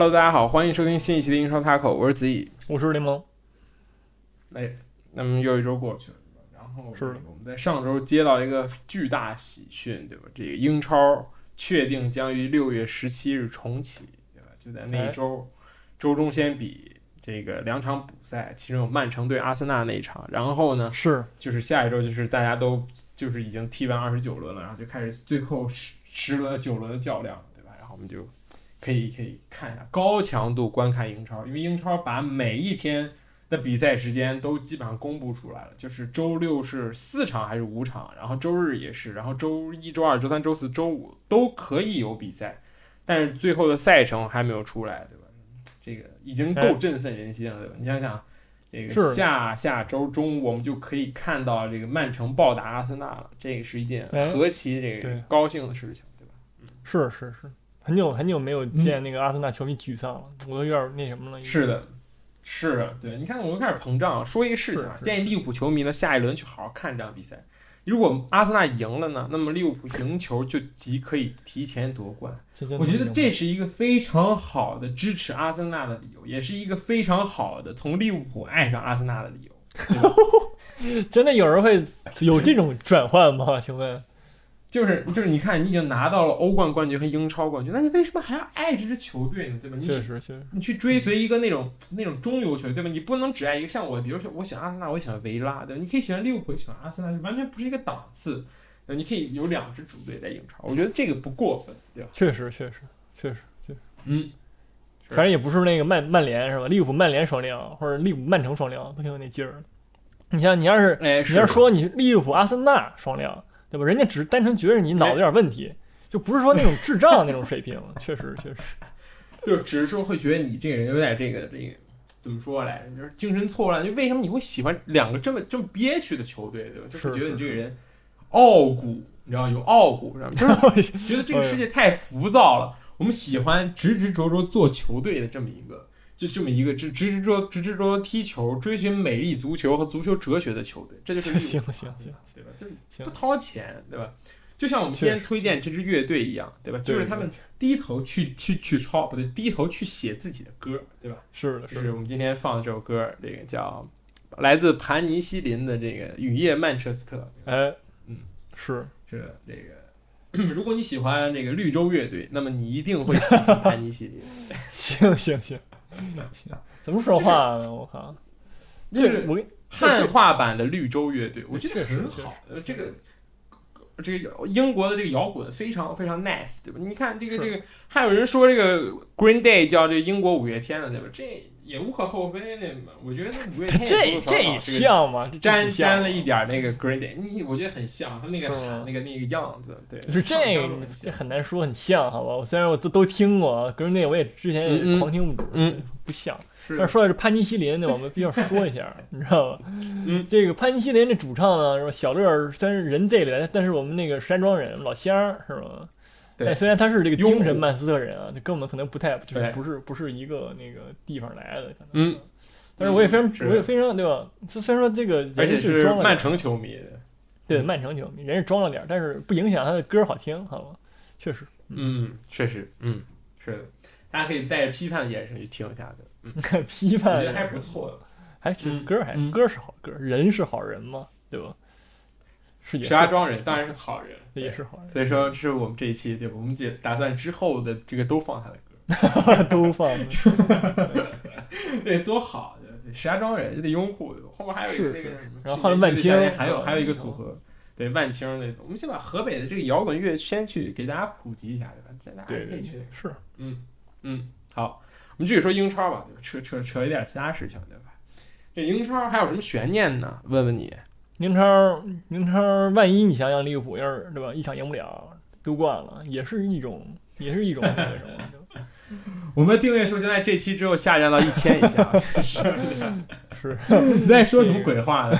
Hello，大家好，欢迎收听新一期的英超 Taco，我是子怡。我是柠檬，哎，那么又一周过去了，然后是我们在上周接到一个巨大喜讯，对吧？这个英超确定将于六月十七日重启，对吧？就在那一哎周，周中先比这个两场补赛，其中有曼城对阿森纳那一场，然后呢，是就是下一周就是大家都就是已经踢完二十九轮了，然后就开始最后十十轮九轮的较量，对吧？然后我们就可以可以看一下高强度观看英超，因为英超把每一天的比赛时间都基本上公布出来了，就是周六是四场还是五场，然后周日也是，然后周一周二周三周四周五都可以有比赛，但是最后的赛程还没有出来，对吧？这个已经够振奋人心了，对吧？你想想。这个下下周中我们就可以看到这个曼城暴打阿森纳了，这个是一件哎何其这个高兴的事情，对吧？是是是，很久很久没有见那个阿森纳球迷沮丧了，我都有点那什么了。是，的，是的，对，你看我都开始膨胀了。说一个事情啊，建议利物浦球迷呢下一轮去好好看这场比赛。如果阿森纳赢了呢，那么利物浦赢球就即可以提前夺冠。我觉得这是一个非常好的支持阿森纳的理由，也是一个非常好的从利物浦爱上阿森纳的理由。真的有人会有这种转换吗？请问，就是就是，你看，你已经拿到了欧冠冠军和英超冠军，那你为什么还要爱这支球队呢？对吧？你确实确实你去追随一个那种那种中游球队，对吧？你不能只爱一个。像我，比如说我喜欢阿森纳，我也喜欢维拉，对吧？你可以喜欢利物浦，喜欢阿森纳，完全不是一个档次。呃你可以有两支主队在英超，我觉得这个不过分，对吧？确实确实确实确实，嗯，反正也不是那个曼曼联是吧？利物浦曼联双料或者利物浦曼城双料都挺有那劲儿的。你像你要是哎，你要说你利物浦阿森纳双料，对吧？人家只是单纯觉得你脑子有点问题，就不是说那种智障那种水平。确 实确实，就只是说会觉得你这个人有点这个这个怎么说来着？就是精神错乱。就为什么你会喜欢两个这么这么憋屈的球队，对吧？就是是觉得你这个人傲骨，你知道有傲骨，知道吗？就是 觉得这个世界太浮躁了。我们喜欢执执着着做球队的这么一个，就这么一个直直直着直直着着踢球、追寻美丽足球和足球哲学的球队，这就是利物浦行行行，对吧？就是不掏钱，对吧？就像我们今天推荐这支乐队一样，对吧？就是他们低头去去去抄，不对，低头去写自己的歌，对吧？是的，就是是我们今天放的这首歌，这个叫来自盘尼西林的这个《雨夜曼彻斯特》，哎，嗯，是是这个。如果你喜欢这个绿洲乐队，那么你一定会喜欢盘尼西林。行行行行，怎么说话呢？我靠，就是这我跟汉化版的绿洲乐队，我觉得很好。呃，这个这个英国的这个摇滚非常非常 nice，对吧？你看这个这个，还有人说这个 Green Day 叫这个英国五月天了，对吧？这也无可厚非那嘛。我觉得五月天这这这像吗？沾沾了一点那个 Green Day，你我觉得很像，他那个那个那个样子，对，就是这这很难说很像，好吧？我虽然我都都听过，可是那我也之前也狂听不止，嗯 不像。是但是说到这潘尼西林那，我们必须要说一下，你知道吧？嗯，这个潘尼西林的主唱呢，是吧？小乐虽然人这里来，但是我们那个山庄人老乡儿是吧？对但虽然他是这个精神曼斯特人啊，这跟我们可能不太，就是不是不是一个那个地方来的，可能。嗯。但是我也非常，嗯我也非常，对吧？虽虽然说这个人而且是曼城球迷，对曼城球迷，人是装了点，但是不影响他的歌好听，好吗？确实，嗯，确实，嗯，是的，大家可以带着批判的眼神去听一下的，嗯，批判我觉得还不错的。还其实嗯歌还、嗯歌是好歌，人是好人嘛，对吧？是石家庄人当然是好人，也是好人，所以说，这是我们这一期对吧？我们姐打算之后的这个都放他的歌，都放 对，多好！对石家庄人就得拥护，后面还有一个那个什么，然后后来万青还有嗯还有一个组合，对万青那种。我们先把河北的这个摇滚乐先去给大家普及一下，对吧？这大家可以去。是嗯嗯，好，我们继续说英超吧，对吧？扯扯扯一点其他事情，对吧？这英超还有什么悬念呢？问问你，英超英超，万一你想想利物浦要是对吧，一场赢不了丢冠了，也是一种也是一种那个什么，我们订阅数现在这期之后下降到一千以下，是是 你在说什么鬼话呢？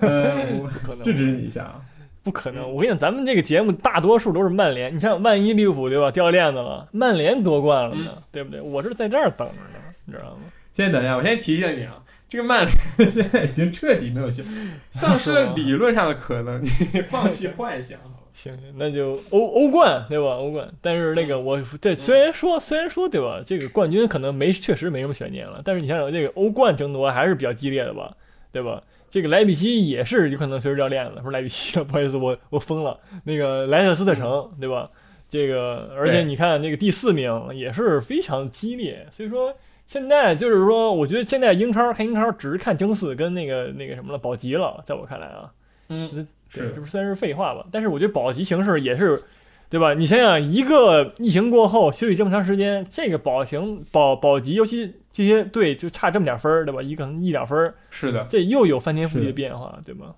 呃，我不可能，制止你一下啊。不可能！我跟你讲，咱们这个节目大多数都是曼联。你像万一利物浦对吧掉链子了，曼联夺冠了呢，对不对？我是在这儿等着呢，你知道吗？先等一下，我先提醒你啊，这个曼联 现在已经彻底没有希望，丧失了理论上的可能，你 放弃幻想。行行，那就欧欧冠对吧？欧冠，但是那个我这虽然说虽然说对吧，这个冠军可能没确实没什么悬念了，但是你想想这个欧冠争夺还是比较激烈的吧，对吧？这个莱比锡也是有可能随时掉链子，不是莱比锡了，不好意思，我我疯了。那个莱特斯特城对吧？这个而且你看那个第四名也是非常激烈，所以说现在就是说，我觉得现在英超看英超只是看争四跟那个那个什么了保级了，在我看来啊，嗯，是，这不算是废话吧？但是我觉得保级形势也是，对吧？你想想，一个疫情过后休息这么长时间，这个保型保保级，尤其这些队就差这么点分儿，对吧？一可能一两分儿，是的，这又有翻天覆地的变化，对吗？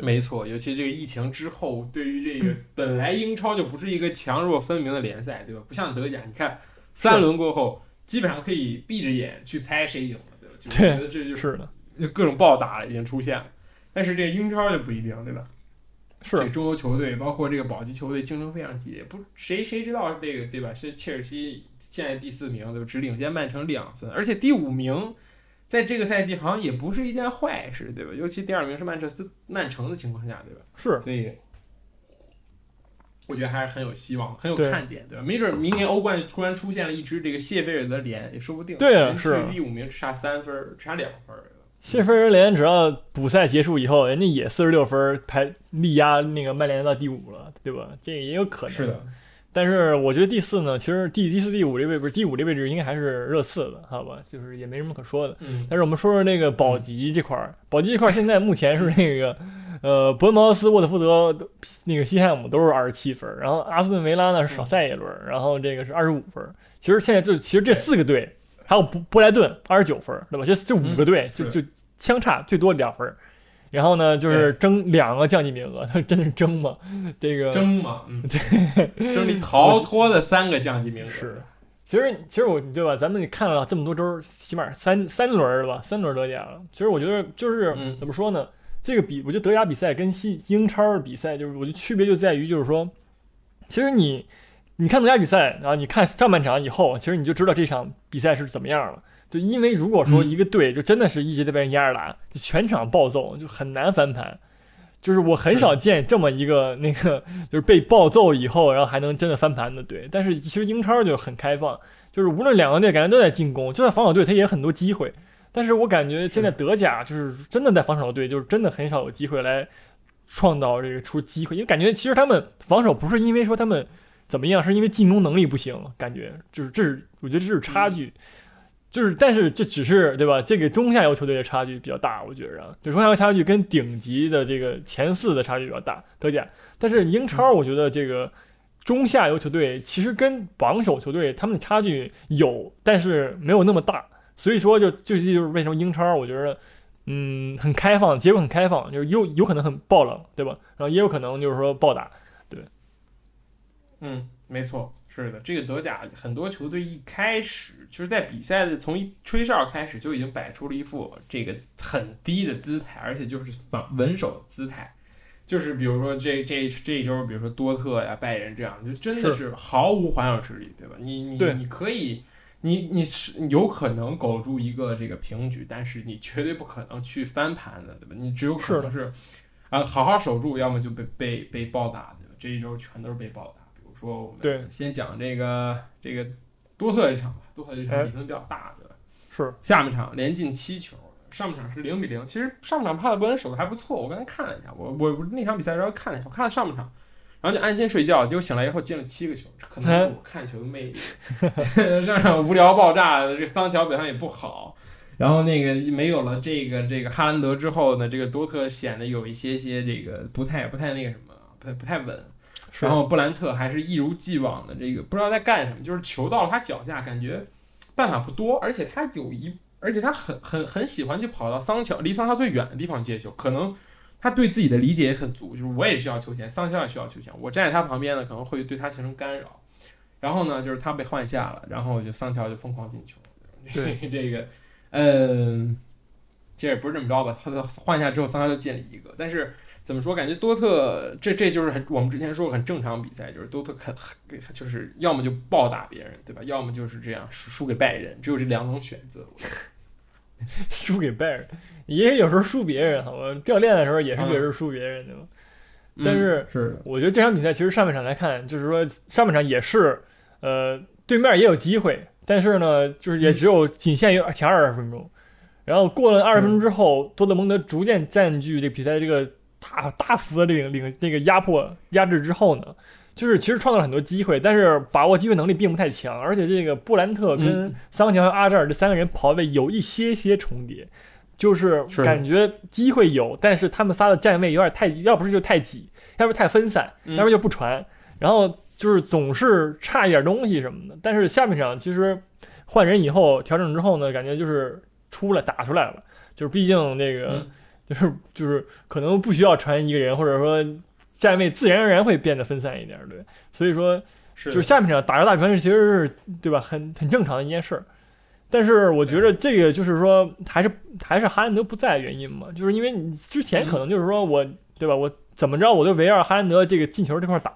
没错，尤其这个疫情之后，对于这个 本来英超就不是一个强弱分明的联赛，对吧？不像德甲，你看三轮过后，基本上可以闭着眼去猜谁赢了，对吧？就我觉得这就是是的，就各种暴打已经出现了。但是这英超就不一定，对吧？这个是中游球队，包括这个保级球队，竞争非常激烈。不，谁谁知道这个对吧？是切尔西现在第四名，对吧？只领先曼城两分，而且第五名在这个赛季好像也不是一件坏事，对吧？尤其第二名是曼彻斯曼城的情况下，对吧？是，所以我觉得还是很有希望，很有看点，对吧？没准明年欧冠突然出现了一支这个谢菲尔德联，也说不定。对啊是第五名只差三分，只差两分。谢菲尔德联只要补赛结束以后，人家也四十六分排力压那个曼联到第五了，对吧？这也有可能。是的，但是我觉得第四呢，其实第第四、第五这位不是第五这位置应该还是热刺的，好吧？就是也没什么可说的。嗯，但是我们说说那个保级这块儿，保级这块儿现在目前是那个，呃，伯恩茅斯、沃特福德、那个西汉姆都是二十七分，然后阿斯顿维拉呢是少赛一轮，然后这个是二十五分。其实现在就其实这四个队还有布布莱顿二十九分，对吧？这这五个队就就相差最多两分。然后呢，就是争两个降级名额，他 真是争嘛？这个争嘛，嗯，对争你 逃脱的三个降级名额。是，其实其实我对吧？咱们看了这么多周，起码三三轮儿了吧，三轮德甲了。其实我觉得就是、嗯怎么说呢？这个比我觉得德甲比赛跟西英超的比赛，就是我觉得区别就在于就是说，其实你你看德甲比赛，然后你看上半场以后，其实你就知道这场比赛是怎么样了。就因为如果说嗯一个队就真的是一直在被人压着打，就全场暴揍，就很难翻盘。就是我很少见这么一个那个，就是被暴揍以后，然后还能真的翻盘的队。但是其实英超就很开放，就是无论两个队感觉都在进攻，就算防守队他也有很多机会。但是我感觉现在德甲就是真的在防守队，就是真的很少有机会来创造这个出机会，因为感觉其实他们防守不是因为说他们怎么样，是因为进攻能力不行，感觉就是这是我觉得这是差距。就是，但是这只是对吧？这个中下游球队的差距比较大，我觉着啊，就中下游差距跟顶级的这个前四的差距比较大，德甲。但是英超，我觉得这个中下游球队其实跟榜首球队他们的差距有，但是没有那么大。所以说就，就这就是为什么英超我觉得，嗯，很开放，结果很开放，就是有有可能很爆冷，对吧？然后也有可能就是说暴打，对嗯，没错，是的，这个德甲很多球队一开始就是在比赛的从一吹哨开始就已经摆出了一副这个很低的姿态，而且就是防稳守的姿态。就是比如说这这这一周，比如说多特呀、拜仁这样，就真的是毫无还手之力，对吧？你你对你可以，你你是有可能苟住一个这个平局，但是你绝对不可能去翻盘的，对吧？你只有可能是啊、好好守住，要么就被被被暴打，对吧？这一周全都是被暴打。比如说我对们先讲这个这个多特这场吧，多特这场哎比分比较大，对吧？是下半场连进七球，上半场是零比零。其实上半场帕特伯恩守的还不错，我刚才看了一下，我我我那场比赛的时候看了一下，我看了上半场，然后就安心睡觉，结果醒来以后进了七个球，这可能是我看球的魅力。上场无聊爆炸，这个桑乔表现也不好。然后那个没有了这个这个哈兰德之后呢，这个多特显得有一些些这个不太不太那个什么，不太不太稳。然后布兰特还是一如既往的这个不知道在干什么，就是球到了他脚下，感觉办法不多，而且他有一，而且他很很很喜欢去跑到桑乔离桑乔最远的地方接球，可能他对自己的理解也很足，就是我也需要球权，桑乔也需要球权，我站在他旁边呢，可能会对他形成干扰。然后呢，就是他被换下了，然后就桑乔就疯狂进球。对 这个，嗯，其实也不是这么着吧，他的换下之后，桑乔就进了一个，但是。怎么说？感觉多特这这就是很我们之前说过很正常比赛，就是多特很很就是要么就暴打别人，对吧？要么就是这样输输给拜仁，只有这两种选择。输给拜仁，也有时候输别人，好吧？掉链的时候也是觉得是输别人的嘛。但是嗯是，我觉得这场比赛其实上半场来看，就是说上半场也是，呃，对面也有机会，但是呢，就是也只有仅限于前二十分钟。然后过了二十分钟之后，多特蒙德逐渐占据这比赛这个大大幅的领领这个压迫压制之后呢，就是其实创造了很多机会，但是把握机会能力并不太强，而且这个布兰特跟嗯。桑乔和阿扎尔这三个人跑位有一些些重叠，就是是。感觉机会有，但是他们仨的站位有点太，要不是就太挤，要不太分散，嗯要不就不传，然后就是总是差一点东西什么的。但是下半场其实换人以后调整之后呢，感觉就是出来打出来了，就是毕竟那个、嗯。就是就是可能不需要传一个人，或者说站位自然而然会变得分散一点，对，所以说是就是下半场打着大传是其实是对吧，很很正常的一件事儿。但是我觉得这个就是说，还是还是哈兰德不在的原因嘛，就是因为你之前可能就是说我对吧，我怎么着我就围绕哈兰德这个进球这块打，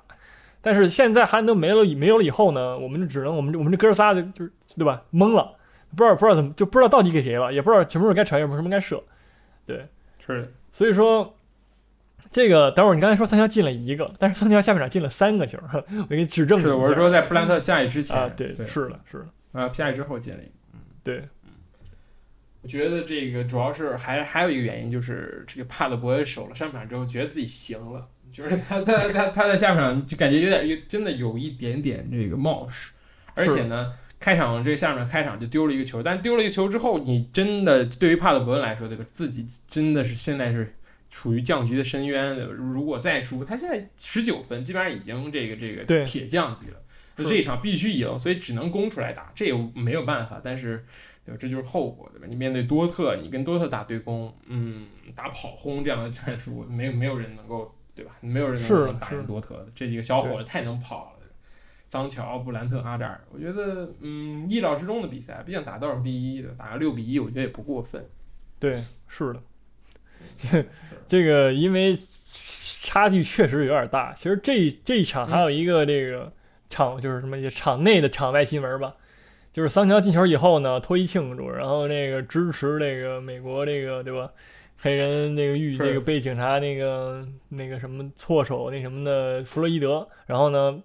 但是现在哈兰德没了没有了以后呢，我们就只能我们我们这哥仨就就是对吧？懵了，不知道不知道怎么就不知道到底给谁了，也不知道什么时候该传，什么时候该射，对。是，所以说。这个等会儿你刚才说桑乔进了一个，但是桑乔下半场进了三个球，我给你指正一下。是，我是说在布兰特下野之前啊，对，对，是的，是的，啊，下野之后进了一个。对，我觉得这个主要是还还有一个原因就是这个帕德博守了上半场之后，觉得自己行了，就是他他他他在下半场就感觉有点有真的有一点点这个冒失，而且呢，开场这个下半场开场就丢了一个球，但丢了一个球之后，你真的对于帕德伯恩来说，对吧？自己真的是现在是处于降级的深渊，对吧？如果再输，他现在十九分，基本上已经这个这个铁降级了，是就这一场必须赢，所以只能攻出来打，这也没有办法，但是。对吧？这就是后果，对吧？你面对多特，你跟多特打对攻，嗯，打跑轰这样的战术，没有没有人能够，对吧？没有人能够打赢多特的。这几个小伙子太能跑了，桑乔、布兰特、阿扎尔，我觉得，嗯，意料之中的比赛，毕竟打倒数第一的，打个六比一，我觉得也不过分。对，是的。这个因为差距确实有点大。其实这这一场还有一个这个场，就是什么也场内的场外新闻吧，就是桑乔进球以后呢，脱衣庆祝，然后那个支持那个美国这个对吧？黑人那个遇是那个被警察那个那个什么错手那什么的弗洛伊德，然后呢，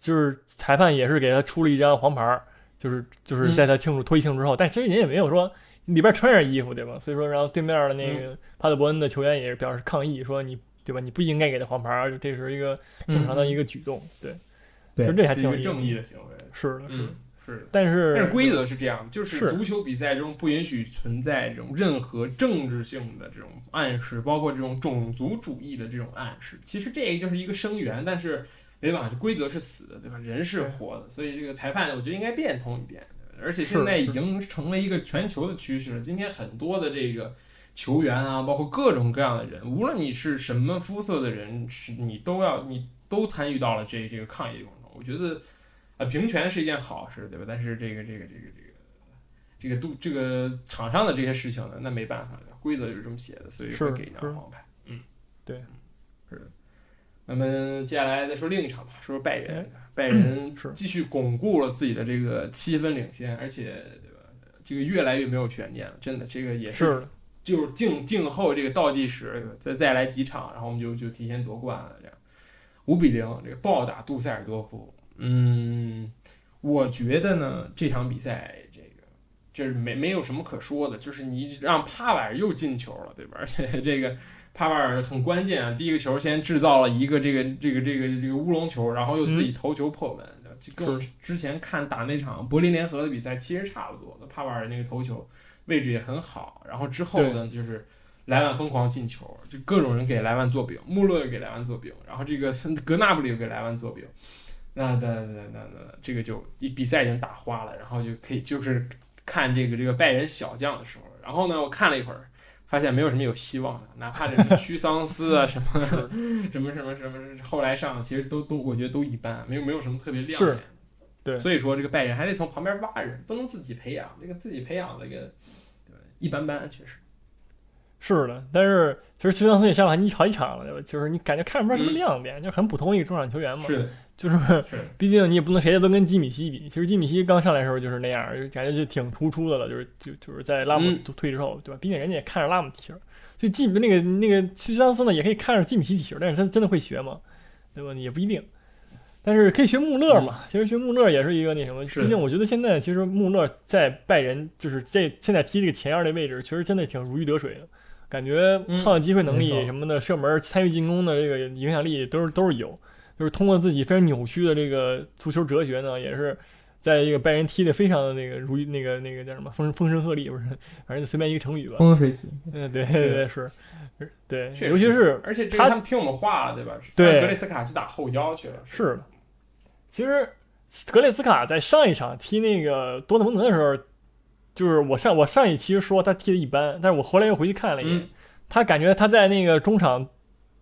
就是裁判也是给他出了一张黄牌，就是就是在他庆祝脱衣庆祝之后，但其实人也没有说里边穿着衣服对吧？所以说，然后对面的那个帕特伯恩的球员也是表示抗议，说你对吧？你不应该给他黄牌儿，这是一个正常的一个举动，对，其实这还是一个正义的行为。是的，是的。嗯，是的。但是但是规则是这样，就是是足球比赛中不允许存在这种任何政治性的这种暗示，包括这种种族主义的这种暗示。其实这个就是一个声援，但是没办法，规则是死的，对吧？人是活的，所以这个裁判我觉得应该变通一点。而且现在已经成了一个全球的趋势了。今天很多的这个球员啊，包括各种各样的人，无论你是什么肤色的人，是你都要你都参与到了这这个抗议过程中。我觉得。啊，平权是一件好事，对吧？但是这个这个这个这个这个都这个场上的这些事情呢，那没办法的，规则就是这么写的，所以是会给一张黄牌。嗯，对嗯，是的。那么接下来再说另一场吧，说说拜仁哎，拜仁是继续巩固了自己的这个七分领先，而且对吧？这个越来越没有悬念了，真的，这个也是，就是静静候这个倒计时，再再来几场，然后我们就就提前夺冠了，这样五比零，这个暴打杜塞尔多夫。嗯，我觉得呢，这场比赛这个就是没没有什么可说的，就是你让帕瓦尔又进球了，对吧？而且这个帕瓦尔很关键啊，第一个球先制造了一个这个这个这个这个乌龙球，然后又自己头球破门，就跟我之前看打那场柏林联合的比赛其实差不多。那帕瓦尔那个头球位置也很好，然后之后呢就是。莱万疯狂进球，就各种人给莱万做饼，穆勒给莱万做饼，然后这个森格纳布里又给莱万做饼，那那那那那这个就比赛已经打花了，然后就可以就是看这个这个拜仁小将的时候，然后呢，我看了一会儿，发现没有什么有希望的，哪怕这个 屈桑斯啊 什么什么什么什么后来上，其实都都我觉得都一般，没有没有什么特别亮眼。对，所以说这个拜仁还得从旁边挖人，不能自己培养，这个自己培养这个对一般般，确实。是的，但是其实屈桑斯也下了好几好几场了，对吧？就是你感觉看不出什么亮点，就很普通一个中场球员嘛。是的，就是是毕竟你也不能谁的都跟基米希比。其实基米希刚上来的时候就是那样，就感觉就挺突出的了，就是就就是在拉姆嗯退之后，对吧？毕竟人家也看着拉姆踢球，就基那个那个屈桑斯呢也可以看着基米希踢球，但是他真的会学吗？对吧？也不一定。但是可以学穆勒嘛？其实学穆勒也是一个那什么，毕竟我觉得现在其实穆勒在拜仁就是在现在踢这个前二的位置，其实真的挺如鱼得水的。感觉嗯创造机会能力什么的，射门、参与进攻的这个影响力都是都是有。就是通过自己非常扭曲的这个足球哲学呢，也是在一个拜仁踢的非常的那个如那个那个叫什么风风声鹤唳，不是，反正随便一个成语吧。风生水起，嗯，对对对是，对，尤其是而且他听我们话了，对吧？对格雷斯卡去打后腰去了，是的。其实格雷斯卡在上一场踢那个多特蒙德的时候，就是我上我上一期说他踢的一般，但是我后来又回去看了一眼，嗯他感觉他在那个中场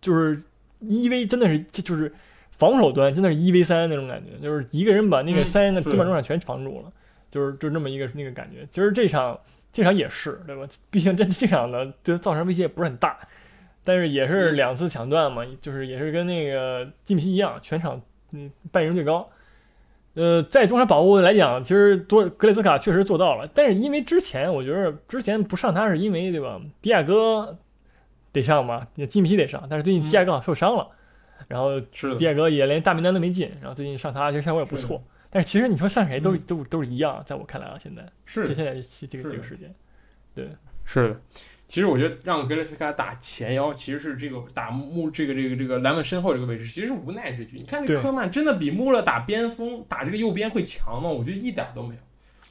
就是一 v 真的是就就是防守端真的是一 v 三那种感觉，就是一个人把那个嗯三个是对面中场全防住了，就是就这么一个那个感觉。其实这场这场也是对吧？毕竟这这场呢对他造成威胁也不是很大，但是也是嗯两次抢断嘛，就是也是跟那个基米希一样，全场嗯拜仁最高。呃，在中场保护来讲，其实多格雷斯卡确实做到了，但是因为之前我觉得之前不上他是因为对吧？迪亚哥得上嘛，基米希得上，但是最近迪亚哥受伤了，然后是迪亚哥也连大名单都没进，然后最近上他其实效果也不是错。但是其实你说上谁都、嗯都都是一样，在我看来啊，现在是现在这个这个时间，对是的，其实我觉得让格雷斯卡打前腰，其实是这个打穆这个这个这个莱万身后这个位置，其实是无奈之举。你看这对科曼真的比穆勒打边锋打这个右边会强吗？我觉得一点都没有。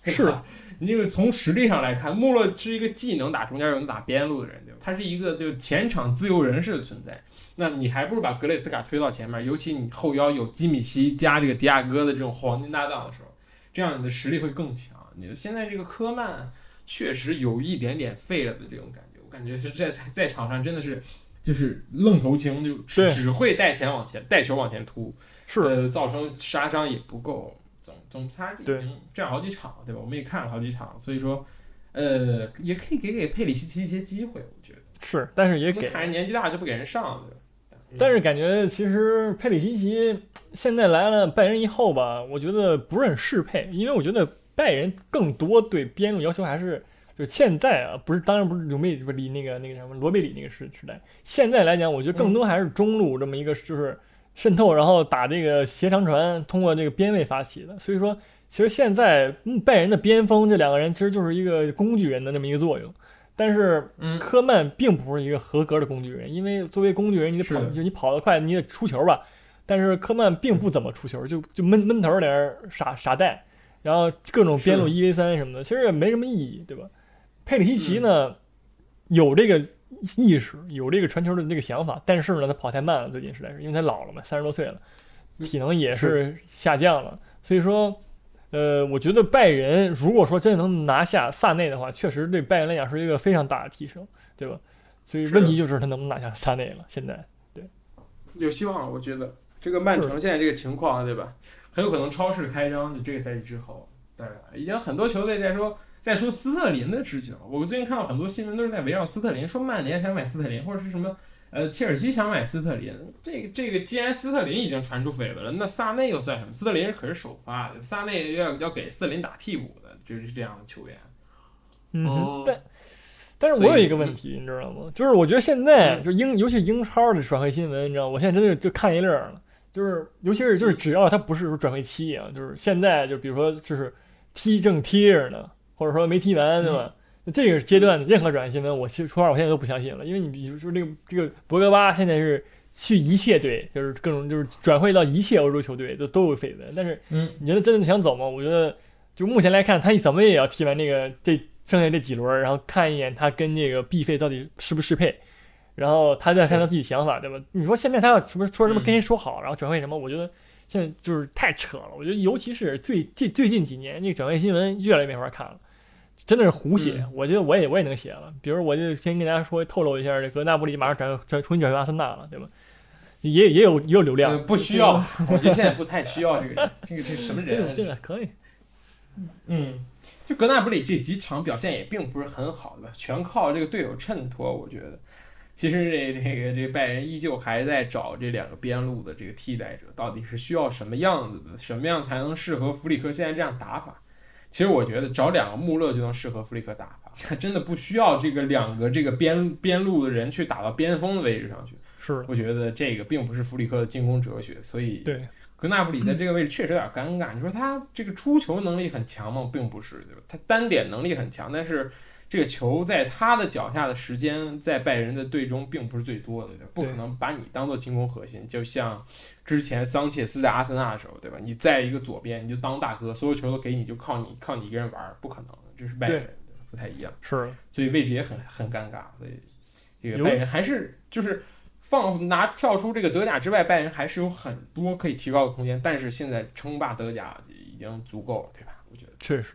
是吧你这个从实力上来看，穆勒是一个既能打中间又能打边路的人，对吧？他是一个就前场自由人式的存在。那你还不如把格雷斯卡推到前面，尤其你后腰有基米希加这个迪亚哥的这种黄金搭档的时候，这样你的实力会更强。你现在这个科曼确实有一点点废了的这种感觉，我感觉是在在在场上真的是就是愣头青，就对只只会带前往前带球往前突，是呃，造成杀伤也不够。总总差已对经占好几场，对吧？我们也看了好几场，所以说，呃，也可以给给佩里西奇一些机会，我觉得。是，但是也给看人年纪大就不给人上，对吧？但是感觉其实佩里西奇现在来了拜仁以后吧，我觉得不是很适配，因为我觉得拜仁更多对边路要求还是就现在啊，不是当然不是罗贝不是那个那个什么罗贝里那个时时代，现在来讲，我觉得更多还是中路这么一个就是渗透，然后打这个斜长传，通过这个边位发起的。所以说，其实现在嗯拜仁的边锋这两个人其实就是一个工具人的那么一个作用，但是嗯，科曼并不是一个合格的工具人，因为作为工具人，你得跑，就你跑得快，你得出球吧。但是科曼并不怎么出球，就就闷闷头在那傻傻带，然后各种边路一 v 三什么的，其实也没什么意义，对吧？佩里西奇呢，有这个意识，有这个传球的这个想法，但是呢，他跑太慢了，最近实在是因为他老了嘛，三十多岁了，体能也是下降了，所以说。呃，我觉得拜仁如果说真的能拿下萨内的话，确实对拜仁来讲是一个非常大的提升，对吧？所以问题就是他能不能拿下萨内了。现在对有希望了，我觉得这个曼城现在这个情况，对吧？很有可能超市开张，就这个赛季之后，对吧？已经很多球队在说在说斯特林的事情。我最近看到很多新闻都是在围绕斯特林，说曼联想买斯特林，或者是什么呃切尔西想买斯特林。这个这个，既然斯特林已经传出绯闻了，那萨内又算什么？斯特林可是首发的，萨内要要给斯特林打替补的，就是这样的球员。嗯，哦但但是我有一个问题，你知道吗？就是我觉得现在嗯就英，尤其英超的转会新闻，你知道吗，我现在真的就看一乐儿了。就是尤其是嗯就是只要他不是说转会期啊，就是现在就比如说就是踢正踢着呢，或者说没踢完，对吧？嗯这个阶段的任何转会新闻，我其实说实话，我现在都不相信了，因为你比如说这个这个博格巴现在是去一切队，就是各种就是转会到一切欧洲球队都都有绯闻，但是嗯，你觉得真的想走吗？我觉得就目前来看，他怎么也要踢完这个这剩下这几轮，然后看一眼他跟这个 B 费到底适不适配，然后他再看他自己想法，对吧？你说现在他要什么说什么跟谁说好，然后转会什么，我觉得现在就是太扯了。我觉得尤其是最近最近几年，这个转会新闻越来越没法看了。真的是胡写，我觉得我也我也能写了。比如，我就先跟大家说透露一下，这格纳布里马上转转重新转回阿森纳了，对吧？也也有也有流量，呃不需要，我觉得现在不太需要这个人，这个这什么这个人？这个可以，嗯，就格纳布里这几场表现也并不是很好的，全靠这个队友衬托。我觉得，其实这这个这拜仁依旧还在找这两个边路的这个替代者，到底是需要什么样子的，什么样才能适合弗里克现在这样打法？其实我觉得找两个穆勒就能适合弗里克打法，真的不需要这个两个这个边边路的人去打到边锋的位置上去。是，我觉得这个并不是弗里克的进攻哲学，所以对格纳布里在这个位置确实有点尴尬。你说他这个出球能力很强吗？并不是，对吧？他单点能力很强，但是这个球在他的脚下的时间在拜仁的队中并不是最多的，对？不可能把你当做进攻核心。就像之前桑切斯在阿森纳的时候，对吧？你在一个左边，你就当大哥，所有球都给你，就靠你靠你一个人玩，不可能，这是拜仁不太一样。是，所以位置也很很尴尬。所以这个拜仁还是就是。放拿跳出这个德甲之外，拜仁还是有很多可以提高的空间。但是现在称霸德甲已经足够了，对吧？我觉得确实，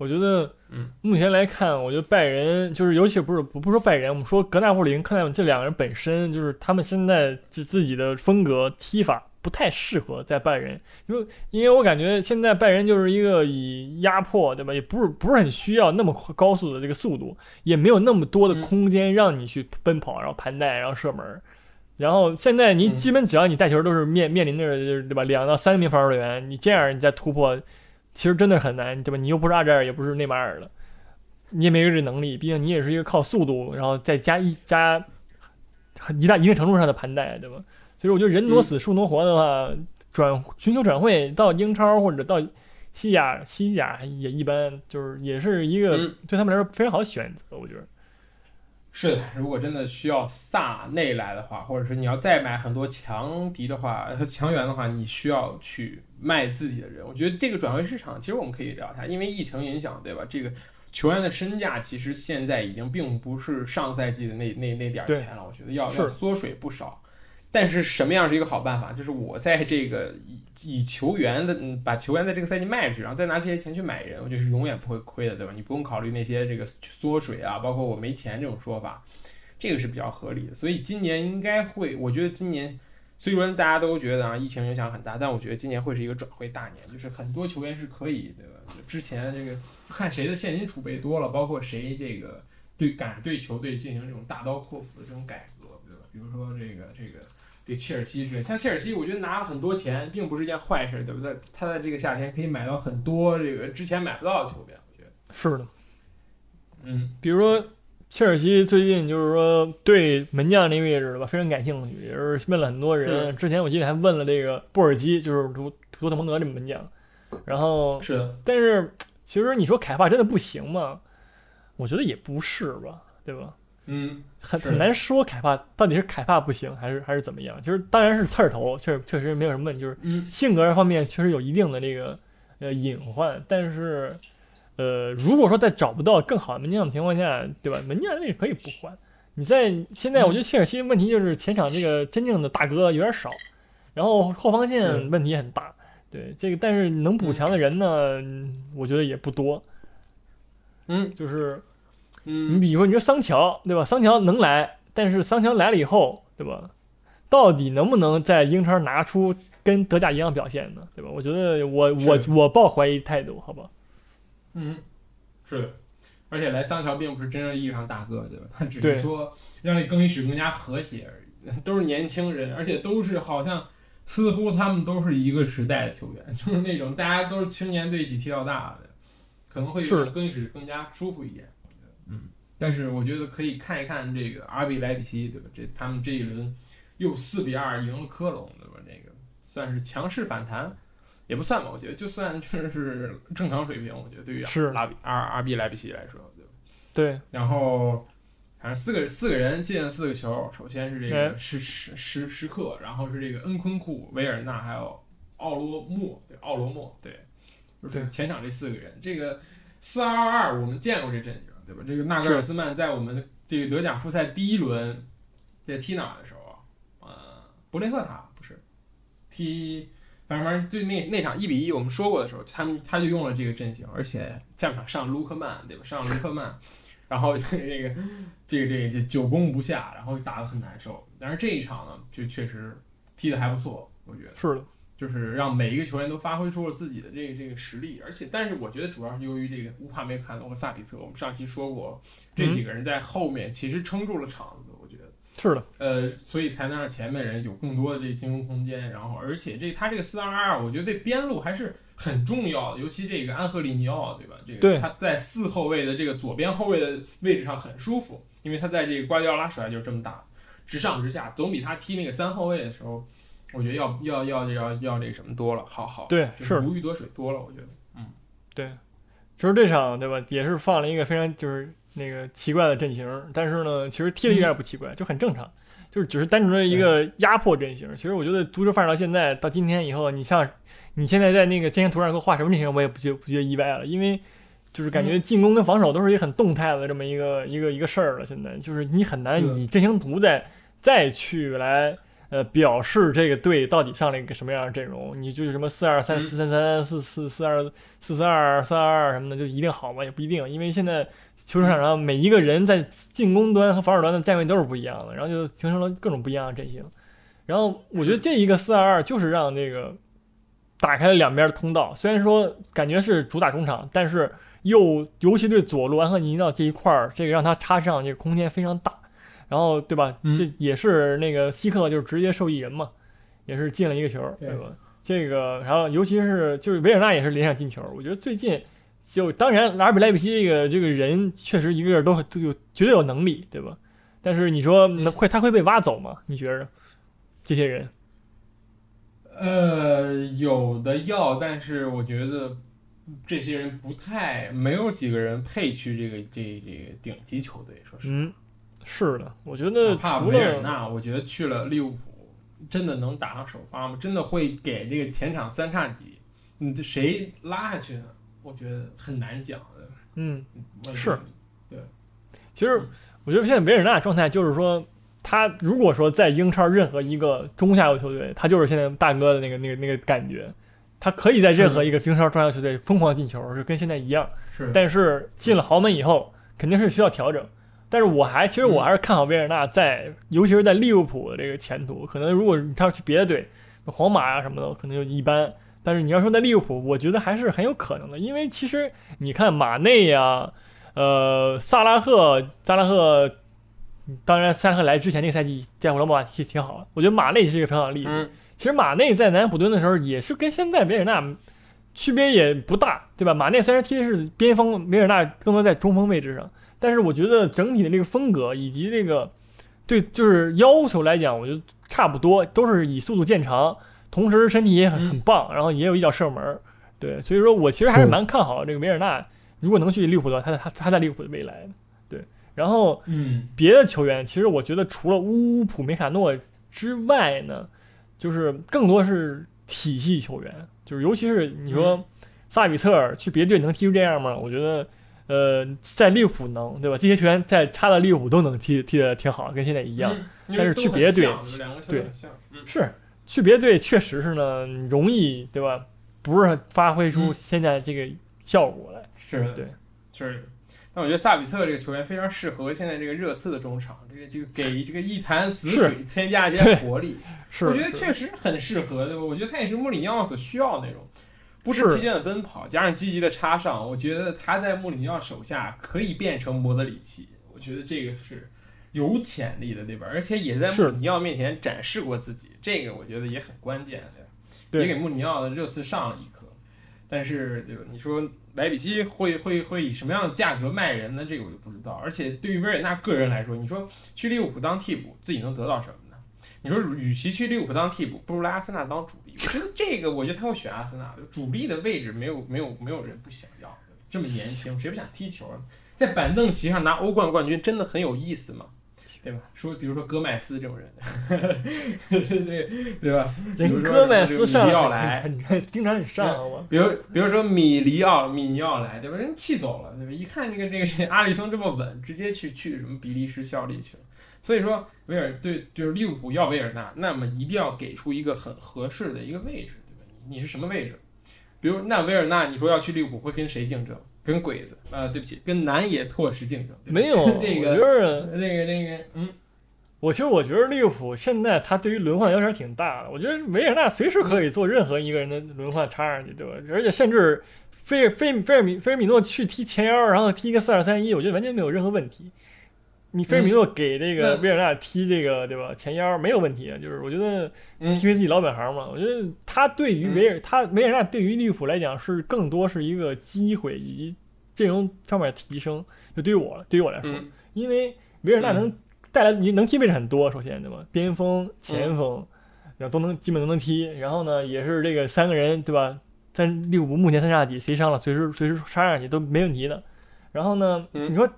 我觉得，嗯，目前来看，我觉得拜仁就是，尤其不是不不说拜仁，我们说格纳布林、克莱姆这两个人本身就是他们现在自自己的风格踢法不太适合在拜仁，因为因为我感觉现在拜仁就是一个以压迫，对吧？也不是不是很需要那么高速的这个速度，也没有那么多的空间让你去奔跑，然后盘带，然后射门。然后现在你基本只要你带球都是面面临着对吧？两到三名防守队员，你这样你再突破，其实真的很难对吧？你又不是阿扎尔，也不是内马尔了，你也没有这能力，毕竟你也是一个靠速度，然后再加一加一大一定程度上的盘带对吧？所以我觉得人挪死树挪活的话，转寻求转会到英超或者到西甲，西甲也一般，就是也是一个对他们来说非常好的选择，我觉得。是的，如果真的需要萨内来的话，或者是你要再买很多强敌的话和强援的话，你需要去卖自己的人。我觉得这个转会市场，其实我们可以聊一下，因为疫情影响，对吧？这个球员的身价其实现在已经并不是上赛季的那那那点钱了，我觉得要要缩水不少。但是什么样是一个好办法？就是我在这个以以球员的，把球员在这个赛季卖出去，然后再拿这些钱去买人，我觉得是永远不会亏的，对吧？你不用考虑那些这个缩水啊，包括我没钱这种说法，这个是比较合理的。所以今年应该会，我觉得今年虽然大家都觉得啊疫情影响很大，但我觉得今年会是一个转会大年，就是很多球员是可以，对吧？之前这个看谁的现金储备多了，包括谁这个对敢对球队进行这种大刀阔斧的这种改革，对吧？比如说这个这个。这切尔西之类像切尔西，我觉得拿了很多钱，并不是一件坏事，对不对？他在这个夏天可以买到很多这个之前买不到的球员，我觉得是的。嗯，比如说切尔西最近就是说对门将那位置吧非常感兴趣，也是问了很多人。之前我记得还问了这个布尔基，就是图图特蒙德这门将。然后是的，但是其实你说凯帕真的不行吗？我觉得也不是吧，对吧？嗯，很很难说凯帕到底是凯帕不行，还是还是怎么样？就是当然是刺儿头，确实确实没有什么问题。就是性格方面确实有一定的这个呃隐患，但是呃，如果说在找不到更好的门将的情况下，对吧？门将那可以不换。你在现在，我觉得切尔西问题就是前场这个真正的大哥有点少，然后后防线问题很大。对这个，但是能补强的人呢，我觉得也不多。嗯，就是。嗯，你比如说，你说桑乔，对吧？桑乔能来，但是桑乔来了以后，对吧？到底能不能在英超拿出跟德甲一样表现呢？对吧？我觉得我我我抱怀疑态度，好吧？嗯，是的。而且来桑乔并不是真正意义上大哥，对吧？他只是说让这更衣室更加和谐而已。都是年轻人，而且都是好像似乎他们都是一个时代的球员，就是那种大家都是青年队一起踢到大的，可能会让更衣室更加舒服一点。嗯，但是我觉得可以看一看这个阿比莱比锡，对吧？这他们这一轮又四比二赢了科隆，对吧？这个算是强势反弹，也不算吧？我觉得就算是正常水平，我觉得对于是拉比阿阿比莱比锡来说，对吧？对。然后反正四个四个人进了四个球，首先是这个时时时时刻，然后是这个恩昆库、维尔纳还有奥罗莫，对奥罗莫，对，就是前场这四个人。这个四二二二，我们见过这阵型。对吧？这个纳格尔斯曼在我们这个德甲复赛第一轮在踢哪的时候，呃，柏林赫塔不是踢，反正反正就那那场一比一，我们说过的时候，他们他就用了这个阵型，而且下半场上卢克曼，对吧？上卢克曼，然后这个这个这个这久攻不下，然后打得很难受。但是这一场呢，就确实踢得还不错，我觉得是的。就是让每一个球员都发挥出了自己的这个这个实力，而且，但是我觉得主要是由于这个乌帕梅卡诺和萨比策，我们上期说过，这几个人在后面其实撑住了场子。我觉得是的，呃，所以才能让前面人有更多的这个进攻空间。然后，而且这他这个四二二，我觉得对边路还是很重要的，尤其这个安赫利尼奥，对吧？这个他在四后卫的这个左边后卫的位置上很舒服，因为他在这个瓜迪奥拉手下就是这么打，直上直下，总比他踢那个三后卫的时候，我觉得要要要要要那个什么多了，好好，对就是如鱼得水多了，我觉得。嗯，对其实这场对吧，也是放了一个非常就是那个奇怪的阵型，但是呢，其实踢的一点也不奇怪，就很正常，就是只是单纯的一个压迫阵型。其实我觉得足球发展到现在到今天以后，你像你现在在那个阵型图上给我画什么阵型，我也不觉不觉得意外了，因为就是感觉进攻跟防守都是一个很动态的这么一个一个一个事儿了。现在就是你很难以阵型图再再去来。呃，表示这个队到底上了一个什么样的阵容？你就是什么四二三四三三四四四二四四二三二二什么的，就一定好吗？也不一定，因为现在球场上每一个人在进攻端和防守端的站位都是不一样的，然后就形成了各种不一样的阵型。然后我觉得这一个四二二就是让这个打开了两边的通道，虽然说感觉是主打中场，但是又尤其对左路安赫尼奥这一块儿，这个让他插上这个空间非常大。然后对吧？嗯这也是那个希克就是直接受益人嘛，也是进了一个球，对对吧？这个，然后尤其是就是维尔纳也是连上进球，我觉得最近就当然拉尔比莱比锡这个这个人确实一个个都都有绝对有能力，对吧？但是你说能会他会被挖走吗？你觉着这些人？呃，有的要，但是我觉得这些人不太，没有几个人配去这个这这个顶级球队。说实话，嗯，是的，我觉得除怕维尔了纳，我觉得去了利物浦，真的能打上首发吗？真的会给这个前场三叉戟，你这谁拉下去呢？我觉得很难讲的。嗯，是对其实我觉得现在维尔纳状态就是说，他如果说在英超任何一个中下游球队，他就是现在大哥的那个那个那个感觉，他可以在任何一个英超中下游球队疯狂进球，就跟现在一样。是，但是进了豪门以后，肯定是需要调整。但是我还其实我还是看好维尔纳在，尤其是在利物浦的这个前途。可能如果他要去别的队，皇马啊什么的，可能就一般。但是你要说在利物浦，我觉得还是很有可能的，因为其实你看马内呀、呃，萨拉赫，萨拉赫，当然萨拉赫来之前那个赛季在罗马踢挺好，我觉得马内是一个很好的例子。嗯，其实马内在南安普敦的时候也是跟现在维尔纳区别也不大，对吧？马内虽然踢的是边锋，维尔纳更多在中锋位置上，但是我觉得整体的这个风格以及这个对就是要求来讲，我觉得差不多，都是以速度见长，同时身体也很嗯很棒，然后也有一脚射门儿，对，所以说我其实还是嗯蛮看好这个维尔纳，如果能去利物浦的话，他他他在利物浦的未来，对，然后。嗯，别的球员，其实我觉得除了乌普梅卡诺之外呢，就是更多是体系球员，就是尤其是你说嗯萨比策尔去别队能踢出这样吗？我觉得，呃，在利物浦能，对吧？这些球员在他的利物浦都能踢踢得挺好，跟现在一样。嗯，但是去别的队像两个球队很像，嗯，是去别的队确实是呢，容易，对吧？不是发挥出嗯现在这个效果来。是的，对，是的。但我觉得萨比特这个球员非常适合现在这个热刺的中场，这个这个给这个一潭死水添加一 些活力，是，我觉得确实很适合的。我觉得他也是穆里尼奥所需要的那种不知是疲倦的奔跑，加上积极的插上，我觉得他在穆里尼奥手下可以变成莫德里奇。我觉得这个是有潜力的，对吧？而且也在穆里尼奥面前展示过自己，这个我觉得也很关键，对吧？对也给穆里尼奥的热刺上了一课。但是，对吧？你说莱比锡会会会以什么样的价格卖人呢？这个我就不知道。而且对于维尔纳个人来说，你说去利物浦当替补，自己能得到什么呢？你说与其去利物浦当替补，不如来阿森纳当主力。我觉得这个，我觉得他会选阿森纳。主力的位置没有没有没有人不想要，这么年轻，谁不想踢球啊？在板凳席上拿欧冠冠军，真的很有意思嘛？对吧？说比如说戈麦斯这种人，对对对吧？人戈麦斯上米奥来经常很上？比如比如说米里奥米尼奥来，对吧？人气走了，对吧？一看这个这个这个阿里松这么稳，直接去去什么比利时效力去了。所以说维尔对就是利物浦要维尔纳，那么一定要给出一个很合适的一个位置，对吧？你你是什么位置？比如那维尔纳，你说要去利物浦会跟谁竞争？跟鬼子？呃，对不起，跟南野拓实竞争。对没有，这 我觉个得那个那个嗯。我其实我觉得利物浦现在他对于轮换要求挺大的，我觉得维尔纳随时可以做任何一个人的轮换插上去，对吧？而且甚至菲尔菲菲尔米菲尔米诺去踢前腰，然后踢一个四二三一，我觉得完全没有任何问题。你菲尔米诺给这个维尔纳踢这个对吧前腰没有问题啊，就是我觉得嗯踢回自己老本行嘛，我觉得他对于嗯维尔他维尔纳对于利物浦来讲是更多是一个机会以及阵容上面提升，就对于我对于我来说，嗯因为维尔纳能带来你能踢位置很多，首先对吧？边锋、嗯前锋，然后都能基本都能踢。然后呢，也是这个三个人对吧？三利物浦目前三叉戟，谁伤了随时随时插上去都没问题的。然后呢，嗯你说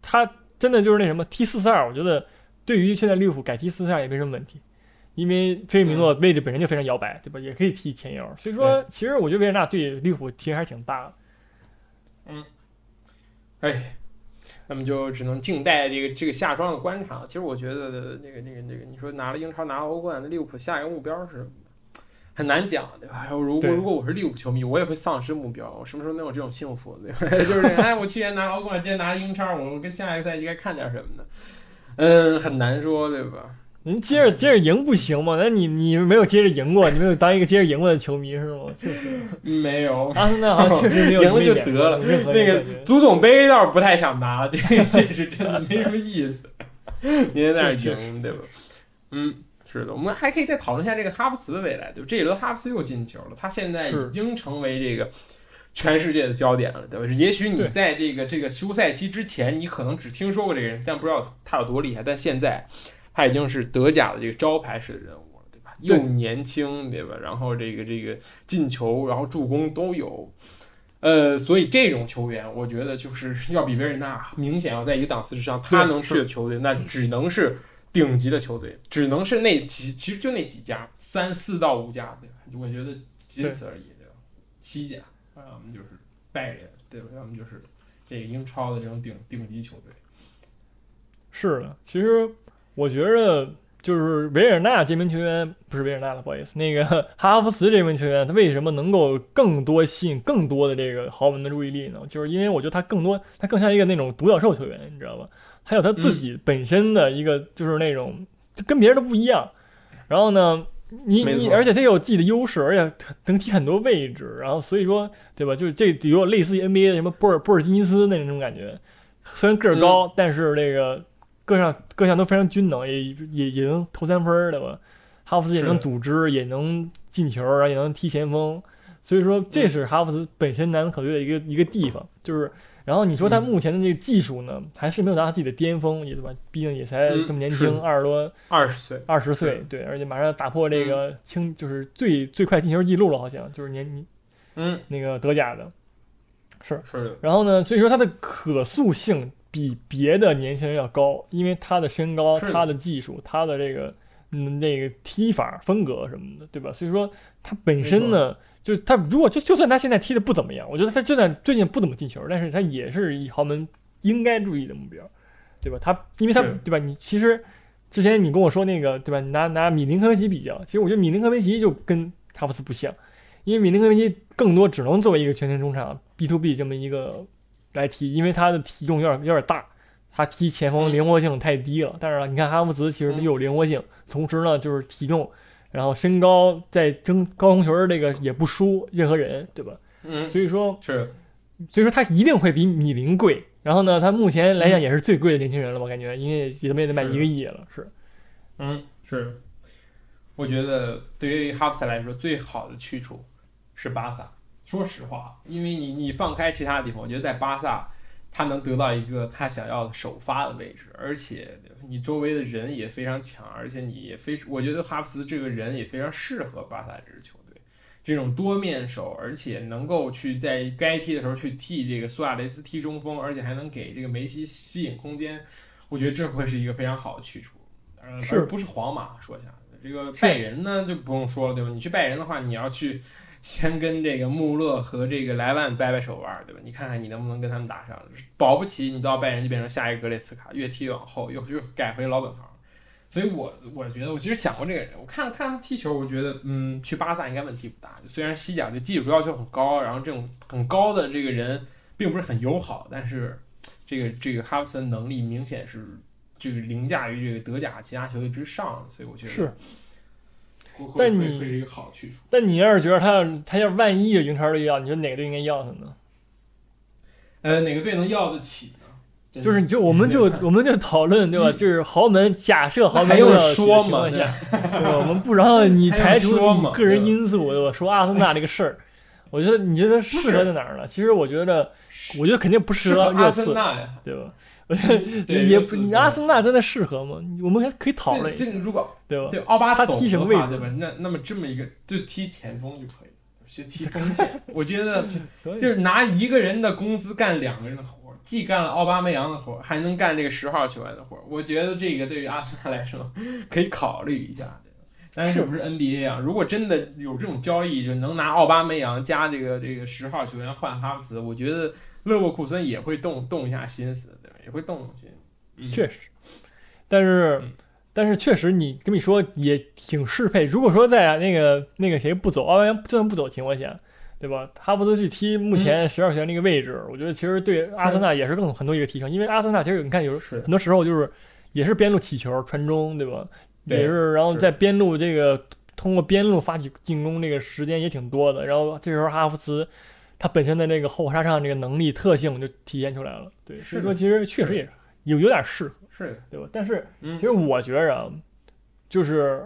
他真的就是那什么踢四四二，我觉得对于现在利物浦改踢四四二也没什么问题。因为菲尔米诺位置本身就非常摇摆，对吧？也可以踢前腰，所以说其实我觉得维尔纳对利物浦提升还是挺大的。嗯哎，那么就只能静待这个这个夏窗的观察。其实我觉得那个那个那个，你说拿了英超拿了欧冠，那利物浦下一个目标是什么呢？很难讲，对吧？如果如果我是利物浦球迷，我也会丧失目标。我什么时候能有这种幸福？对吧？就是哎，我去年拿欧冠，今年拿英超，我我跟下一个赛季该看点什么呢？嗯，很难说，对吧？您接着接着赢不行吗？那你你没有接着赢过，你没有当一个接着赢过的球迷是吗？确实，没有，阿森纳好像确实没有 赢了就得了那个足总杯倒是不太想拿，这个确实真的没什么意思。您在那儿赢，对吧？嗯，是的，我们还可以再讨论一下这个哈弗茨的未来，对吧？这一轮哈弗茨又进球了，他现在已经成为这个全世界的焦点了，对吧？也许你在这个这个休赛期之前，你可能只听说过这个人，但不知道他有多厉害。但现在他已经是德甲的这个招牌式的人物了，对吧？又年轻，对吧？然后这个这个进球，然后助攻都有。呃，所以这种球员，我觉得就是要比维尔纳明显要在一个档次之上。他能去的球队，那只能是顶级的球队，只能是那几，其实就那几家，三四到五家，对吧？我觉得仅此而已，对吧？七家，啊，我们就是拜仁，对吧？要么就是这个英超的这种顶顶级球队。是的，其实我觉着就是维尔纳这名球员不是维尔纳了，不好意思，那个哈弗茨这名球员，他为什么能够更多吸引更多的这个豪门的注意力呢？就是因为我觉得他更多，他更像一个那种独角兽球员，你知道吧？还有他自己本身的一个就是那种就跟别人都不一样。然后呢，你你而且他有自己的优势，而且他能踢很多位置，然后所以说对吧？就是这有点类似于 NBA 的什么波尔波尔津吉斯那种感觉，虽然个儿高，但是这个各项各项都非常均能，也也也能投三分儿，对吧？哈弗斯也能组织，也能进球，然后也能踢前锋，所以说这是哈弗斯本身难能可贵的一个一个地方，就是。然后你说他嗯。目前的这个技术呢，还是没有达到自己的巅峰，也对吧？毕竟也才嗯这么年轻，二十多二十岁，二十岁，对，而且马上要打破这个轻，就是最最快进球记录了，好像就是年嗯，那个德甲的。是，是的，然后呢，所以说他的可塑性比别的年轻人要高，因为他的身高、的。他的技术、他的这个嗯那个踢法风格什么的，对吧？所以说他本身呢，就是他如果就就算他现在踢的不怎么样，我觉得他就算最近不怎么进球，但是他也是一豪门应该注意的目标，对吧？他因为他对吧？你其实之前你跟我说那个对吧？你拿拿米林科维奇比较，其实我觉得米林科维奇就跟哈弗茨不像，因为米林科维奇更多只能作为一个全程中场 B to B 这么一个来踢，因为他的体重有点有点大，他踢前锋嗯灵活性太低了。但是你看哈弗茨其实嗯又有灵活性，同时呢就是体重，然后身高在争高空球儿这个也不输任何人，对吧？嗯，所以说是，所以说他一定会比米林贵。然后呢，他目前来讲嗯也是最贵的年轻人了，我感觉，因为也他妈也得卖一个亿了，是。嗯，是。我觉得对于哈弗茨来说，最好的去处是巴萨。说实话，因为你你放开其他地方，我觉得在巴萨，他能得到一个他想要的首发的位置，而且你周围的人也非常强，而且你也非，我觉得哈弗茨这个人也非常适合巴萨这支球队，这种多面手，而且能够去在该踢的时候去替这个苏亚雷斯踢中锋，而且还能给这个梅西吸引空间，我觉得这会是一个非常好的去处。呃，是而不是皇马说一下，这个拜仁呢就不用说了，对吧？你去拜仁的话，你要去先跟这个穆勒和这个莱万掰掰手腕，对吧？你看看你能不能跟他们打上，保不齐你到拜仁就变成下一个格列茨卡，越踢越往后，又又改回老本行。所以我我觉得，我其实想过这个人，我看看他踢球，我觉得，嗯，去巴萨应该问题不大。虽然西甲对技术要求很高，然后这种很高的这个人并不是很友好，但是这个这个哈弗森能力明显是这个凌驾于这个德甲其他球队之上，所以我觉得是但你是一个好去处。但你要是觉得他要他要万一有英超队要，你觉得哪个队应该要他呢？呃，哪个队能要得起呢？就是就我们就我们就讨论对吧？就是豪门，假设豪门的说吗情况下，对吧？我们不让你排除个人因素，对吧？说阿森纳这个事儿，我觉得你觉得适合在哪儿呢？其实我觉得，我觉得肯定不适适合阿合热刺，森纳呀，对吧？对也不，你阿森纳真的适合吗？我们还可以讨论这这如果对吧？对奥巴他走的踢什么位置话对吧？那那么这么一个就踢前锋就可以了，去踢 锋线。我觉得就是拿一个人的工资干两个人的活儿，既干了奥巴梅扬的活儿，还能干这个十号球员的活儿。我觉得这个对于阿森纳来说可以考虑一下。但是是不是 NBA 啊？如果真的有这种交易，就能拿奥巴梅扬加这个这个十号球员换哈弗茨，我觉得勒沃库森也会动动一下心思？也会动动心。嗯确实，但是嗯但是确实，你这么一说也挺适配。如果说在那个那个谁不走，奥巴梅扬就算不走的情况下，对吧？哈弗茨去踢目嗯前十二球员那个位置，我觉得其实对阿森纳也是更很多一个提升，因为阿森纳其实你看有是很多时候就是也是边路起球传中，对吧？对也是，然后在边路这个通过边路发起进攻，这个时间也挺多的。然后这时候哈弗茨他本身的那个后杀上这个能力特性就体现出来了。对，是所以说其实确实也有有点适合，是，对吧？但是嗯其实我觉着啊，就是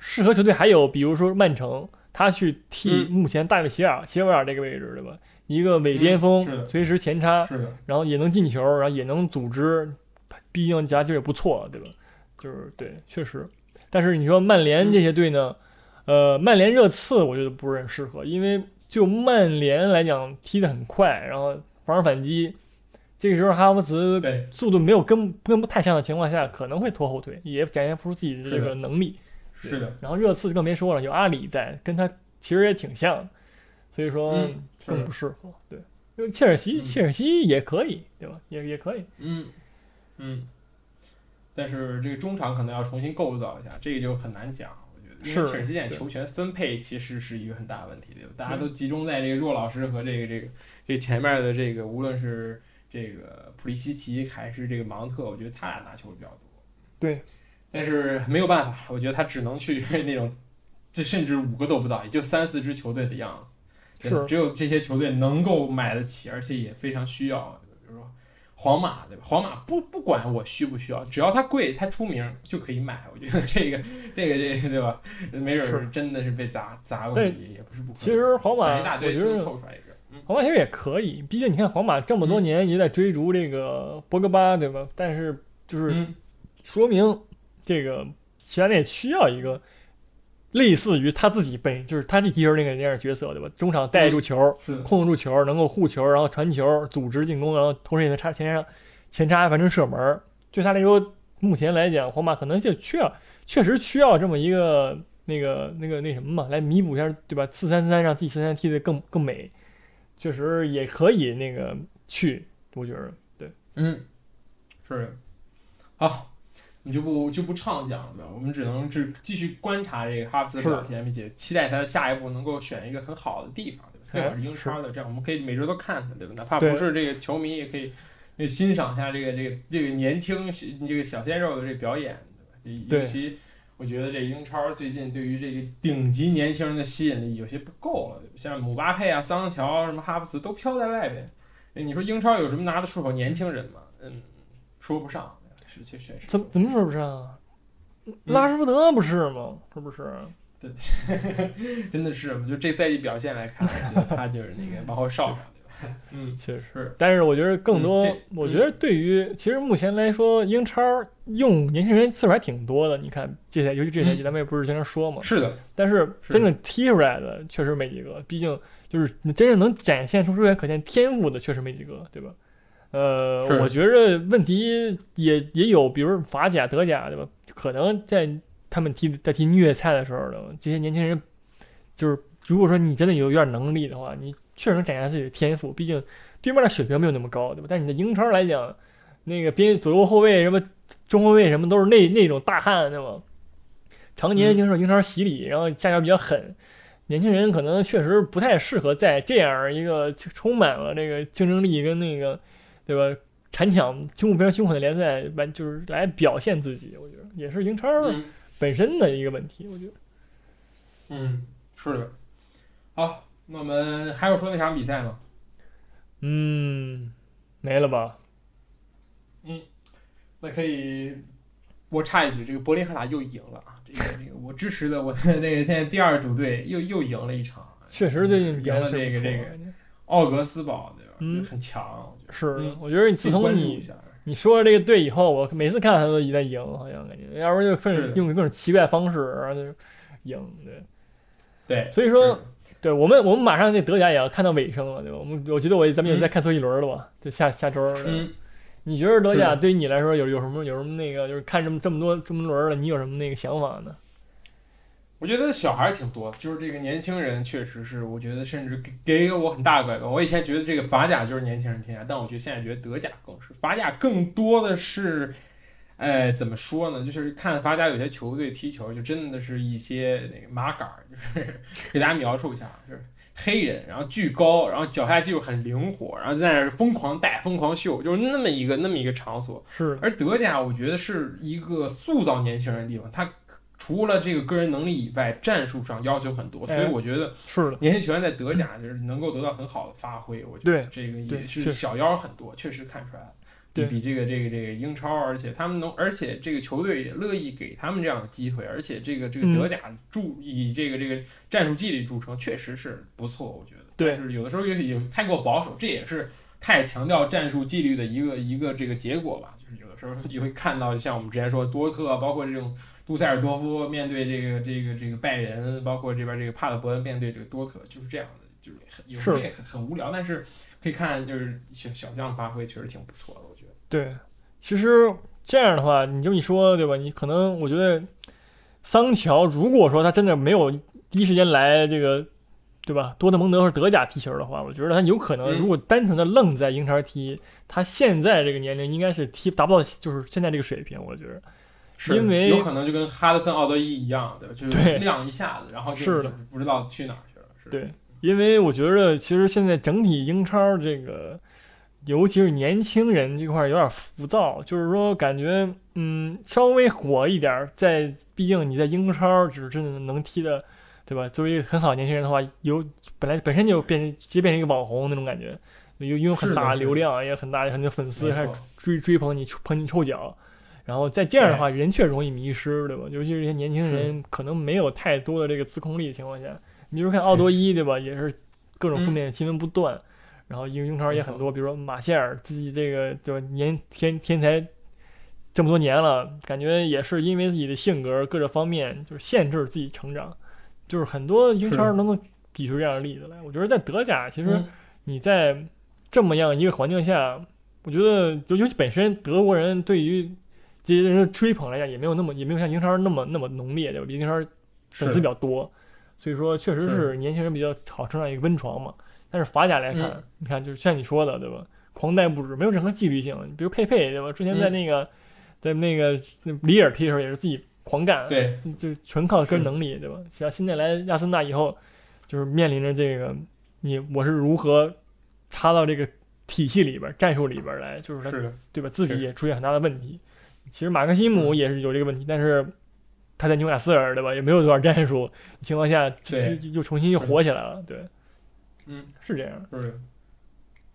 适合球队还有比如说曼城，他去替嗯目前大卫席尔、席维尔这个位置，对吧？一个伪边锋，嗯随时前插，然后也能进球，然后也能组织，毕竟夹击也不错，对吧？就是对，确实。但是你说曼联这些队呢，呃，曼联热刺我觉得不是很适合，因为就曼联来讲踢得很快，然后防守反击，这个时候哈弗茨，速度没有跟跟不太像的情况下，可能会拖后腿，也展现不出自己的这个能力。是的，然后热刺更别说了，有阿里在，跟他其实也挺像，所以说更不适合。对，因为切尔西，嗯切尔西也可以，对吧？也也可以。嗯，嗯，但是这个中场可能要重新构造一下，这个就很难讲。因为是切尔西现在球权分配其实是一个很大的问题，对吧？大家都集中在这个若老师和这个这个这前面的这个，无论是这个普利西奇还是这个芒特，我觉得他俩拿球比较多。对，但是没有办法，我觉得他只能去 那种，这甚至五个都不到，也就三四支球队的样子。是只有这些球队能够买得起，而且也非常需要。皇马，对吧？皇马不不管我需不需要，只要它贵，它出名就可以买。我觉得这个这个这个对吧？没准真的是被砸砸过对去，也不是不可能。其实皇马，一大堆就我觉得凑出来一个。嗯，皇马其实也可以，毕竟你看皇马这么多年也在追逐这个博格巴，对吧？但是就是嗯说明这个其他也需要一个类似于他自己本就是他自己踢球那个那样角色，对吧？中场带住球，是，控制住球，能够护球，然后传球，组织进攻，然后同时也能插前插前插完成射门儿。对他来说，目前来讲，皇马可能就需要，确实需要这么一个那个那个那什么嘛，来弥补一下，对吧？四三三让自己四三踢得更更美，确实也可以那个去，我觉得对，嗯，是的。好，我们就不就不畅想了，我们只能只继续观察这个哈弗茨的表现，并且期待他下一步能够选一个很好的地方，对吧？最好是英超的，这样我们可以每周都看看，对吧？哪怕不是这个球迷，也可以那欣赏一下这个这个这个年轻这个小鲜肉的这个表演，对吧？尤其我觉得这英超最近对于这个顶级年轻人的吸引力有些不够了，对吧像姆巴佩啊、桑乔、什么哈弗茨都飘在外边。哎，你说英超有什么拿得出手年轻人吗？嗯，说不上，怎么怎么说不上啊？拉什福德不是吗？是不是？对 真的是，就这赛季表现来看，我觉得他就是那个往后稍上，对吧？嗯，确实。是，但是我觉得更多，嗯我觉得对于其实目前来说，英超用年轻人次数还挺多的。你看这赛，尤其这赛季，嗯咱们也不是经常说嘛。是的，但是是真正踢出来的确实没几个，毕竟就是你真正能展现出肉眼可见天赋的确实没几个，对吧？呃，我觉着问题也也有，比如法甲、德甲，对吧？可能在他们踢在踢虐菜的时候呢，这些年轻人就是如果说你真的有有点能力的话，你确实能展现自己的天赋，毕竟对面的水平没有那么高，对吧？但你的英超来讲，那个边左右后卫什么中后卫什么都是那那种大汉，对吧？常年经受英超洗礼，然后下脚比较狠，年轻人可能确实不太适合在这样一个充满了这个竞争力跟那个，对吧？残抢凶目非常凶狠的联赛，完就是来表现自己，我觉得也是英超嗯本身的一个问题，我觉得。嗯，是的。好，那我们还有说那场比赛吗？嗯，没了吧？嗯那可以，我插一句，这个柏林赫塔又赢了啊！这个这个，我支持的我的那个现在第二主队又又赢了一场，确实最近赢了这个这个奥格斯堡，对吧？嗯很强，是嗯，我觉得你自从你。你说了这个队以后，我每次看他都一直在赢，好像感觉，要不然就各是的种用各种奇怪方式，然后就赢，对。对，所以说对我们，我们马上那德甲也要看到尾声了，对吧？我们我觉得我咱们也嗯在看最后一轮了吧？就下下周。嗯，你觉得德甲对于你来说有有什么有什么那个，就是看这么这么多这么多轮了，你有什么那个想法呢？我觉得小孩儿挺多，就是这个年轻人确实是，我觉得甚至给给我很大的改观。我以前觉得这个法甲就是年轻人天下，但我觉得现在觉得德甲更是，法甲更多的是，哎，怎么说呢？就是看法甲有些球队踢球，就真的是一些那个麻杆儿，就是 给大家描述一下，就是黑人，然后巨高，然后脚下技术很灵活，然后在那儿疯狂带、疯狂秀，就是那么一个那么一个场所。是而德甲，我觉得是一个塑造年轻人的地方，它除了这个个人能力以外，战术上要求很多，所以哎我觉得是的，年轻球员在德甲就是能够得到很好的发挥。我觉得这个也是小妖很多，确实看出来了。比对比这个这个这个英超，而且他们能，而且这个球队也乐意给他们这样的机会，而且这个这个嗯德甲著以这个这个战术纪律著称，确实是不错，我觉得。对就是有的时候也也太过保守，这也是太强调战术纪律的一个一个这个结果吧。就是有的时候你会看到，像我们之前说多特，包括这种杜塞尔多夫面对这个这个这个拜仁，包括这边这个帕德伯恩面对这个多特，就是这样的，就是很有时候也很很无聊，但是可以看就是小小将发挥确实挺不错的，我觉得。对。其实这样的话，你这么一说，对吧？你可能我觉得桑乔，如果说他真的没有第一时间来这个，对吧？多特蒙德或者德甲踢球的话，我觉得他有可能，嗯如果单纯的愣在英超踢，他现在这个年龄应该是踢达不到就是现在这个水平，我觉得。是因为有可能就跟哈德森奥德伊一样，对吧？就是对亮一下子，然后就是的不知道去哪儿去了。是对，因为我觉得其实现在整体英超这个，尤其是年轻人这块儿有点浮躁，就是说感觉嗯稍微火一点，在毕竟你在英超只是真的能踢的，对吧？作为很好的年轻人的话，有本来本身就变成直接变成一个网红那种感觉，有拥有很大流量，也很大很多粉丝还追追捧你捧你臭脚。然后再这样的话，人却容易迷失，对吧？尤其是一些年轻人，可能没有太多的这个自控力的情况下，你比如看奥多伊，对吧？也是各种负面新闻不断，然后英英超也很多，比如说马歇尔自己这个对吧？年天天才这么多年了，感觉也是因为自己的性格各个方面就是限制自己成长，就是很多英超是能够比出这样的例子来。我觉得在德甲，其实嗯你在这么样一个环境下，我觉得就尤其本身德国人对于这些人的追捧来讲，也没有那么也没有像英超那么那么浓烈，对吧？毕竟英超粉丝比较多，所以说确实是是年轻人比较好成长一个温床嘛。但是法甲来看，嗯你看就是像你说的，对吧？狂带不止，没有任何纪律性。比如佩佩，对吧？之前在嗯那个、在那个里尔踢的时候也是自己狂干，对，就就纯靠个人能力，对吧？像现在来亚森纳以后，就是面临着这个你我是如何插到这个体系里边、战术里边来，就是是，对吧？自己也出现很大的问题。其实马克西姆也是有这个问题，但是他在纽卡斯尔对吧，也没有多少战术情况下，其实就就重新又火起来了。对，嗯，是这样。是，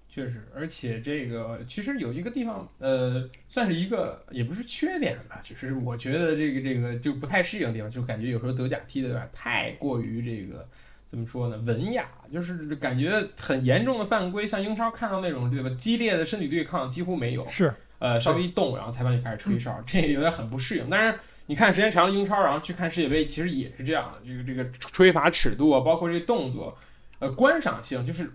确实，而且这个其实有一个地方，呃，算是一个也不是缺点吧，就是我觉得这个这个就不太适应的地方，就感觉有时候德甲踢的有点太过于这个怎么说呢，文雅，就是感觉很严重的犯规，像英超看到那种对吧，激烈的身体对抗几乎没有，是，呃，稍微一动，然后裁判就开始吹哨，这个有点很不适应。当然，你看时间长了英超，然后去看世界杯，其实也是这样的。这个这个吹罚尺度啊，包括这个动作，呃，观赏性就是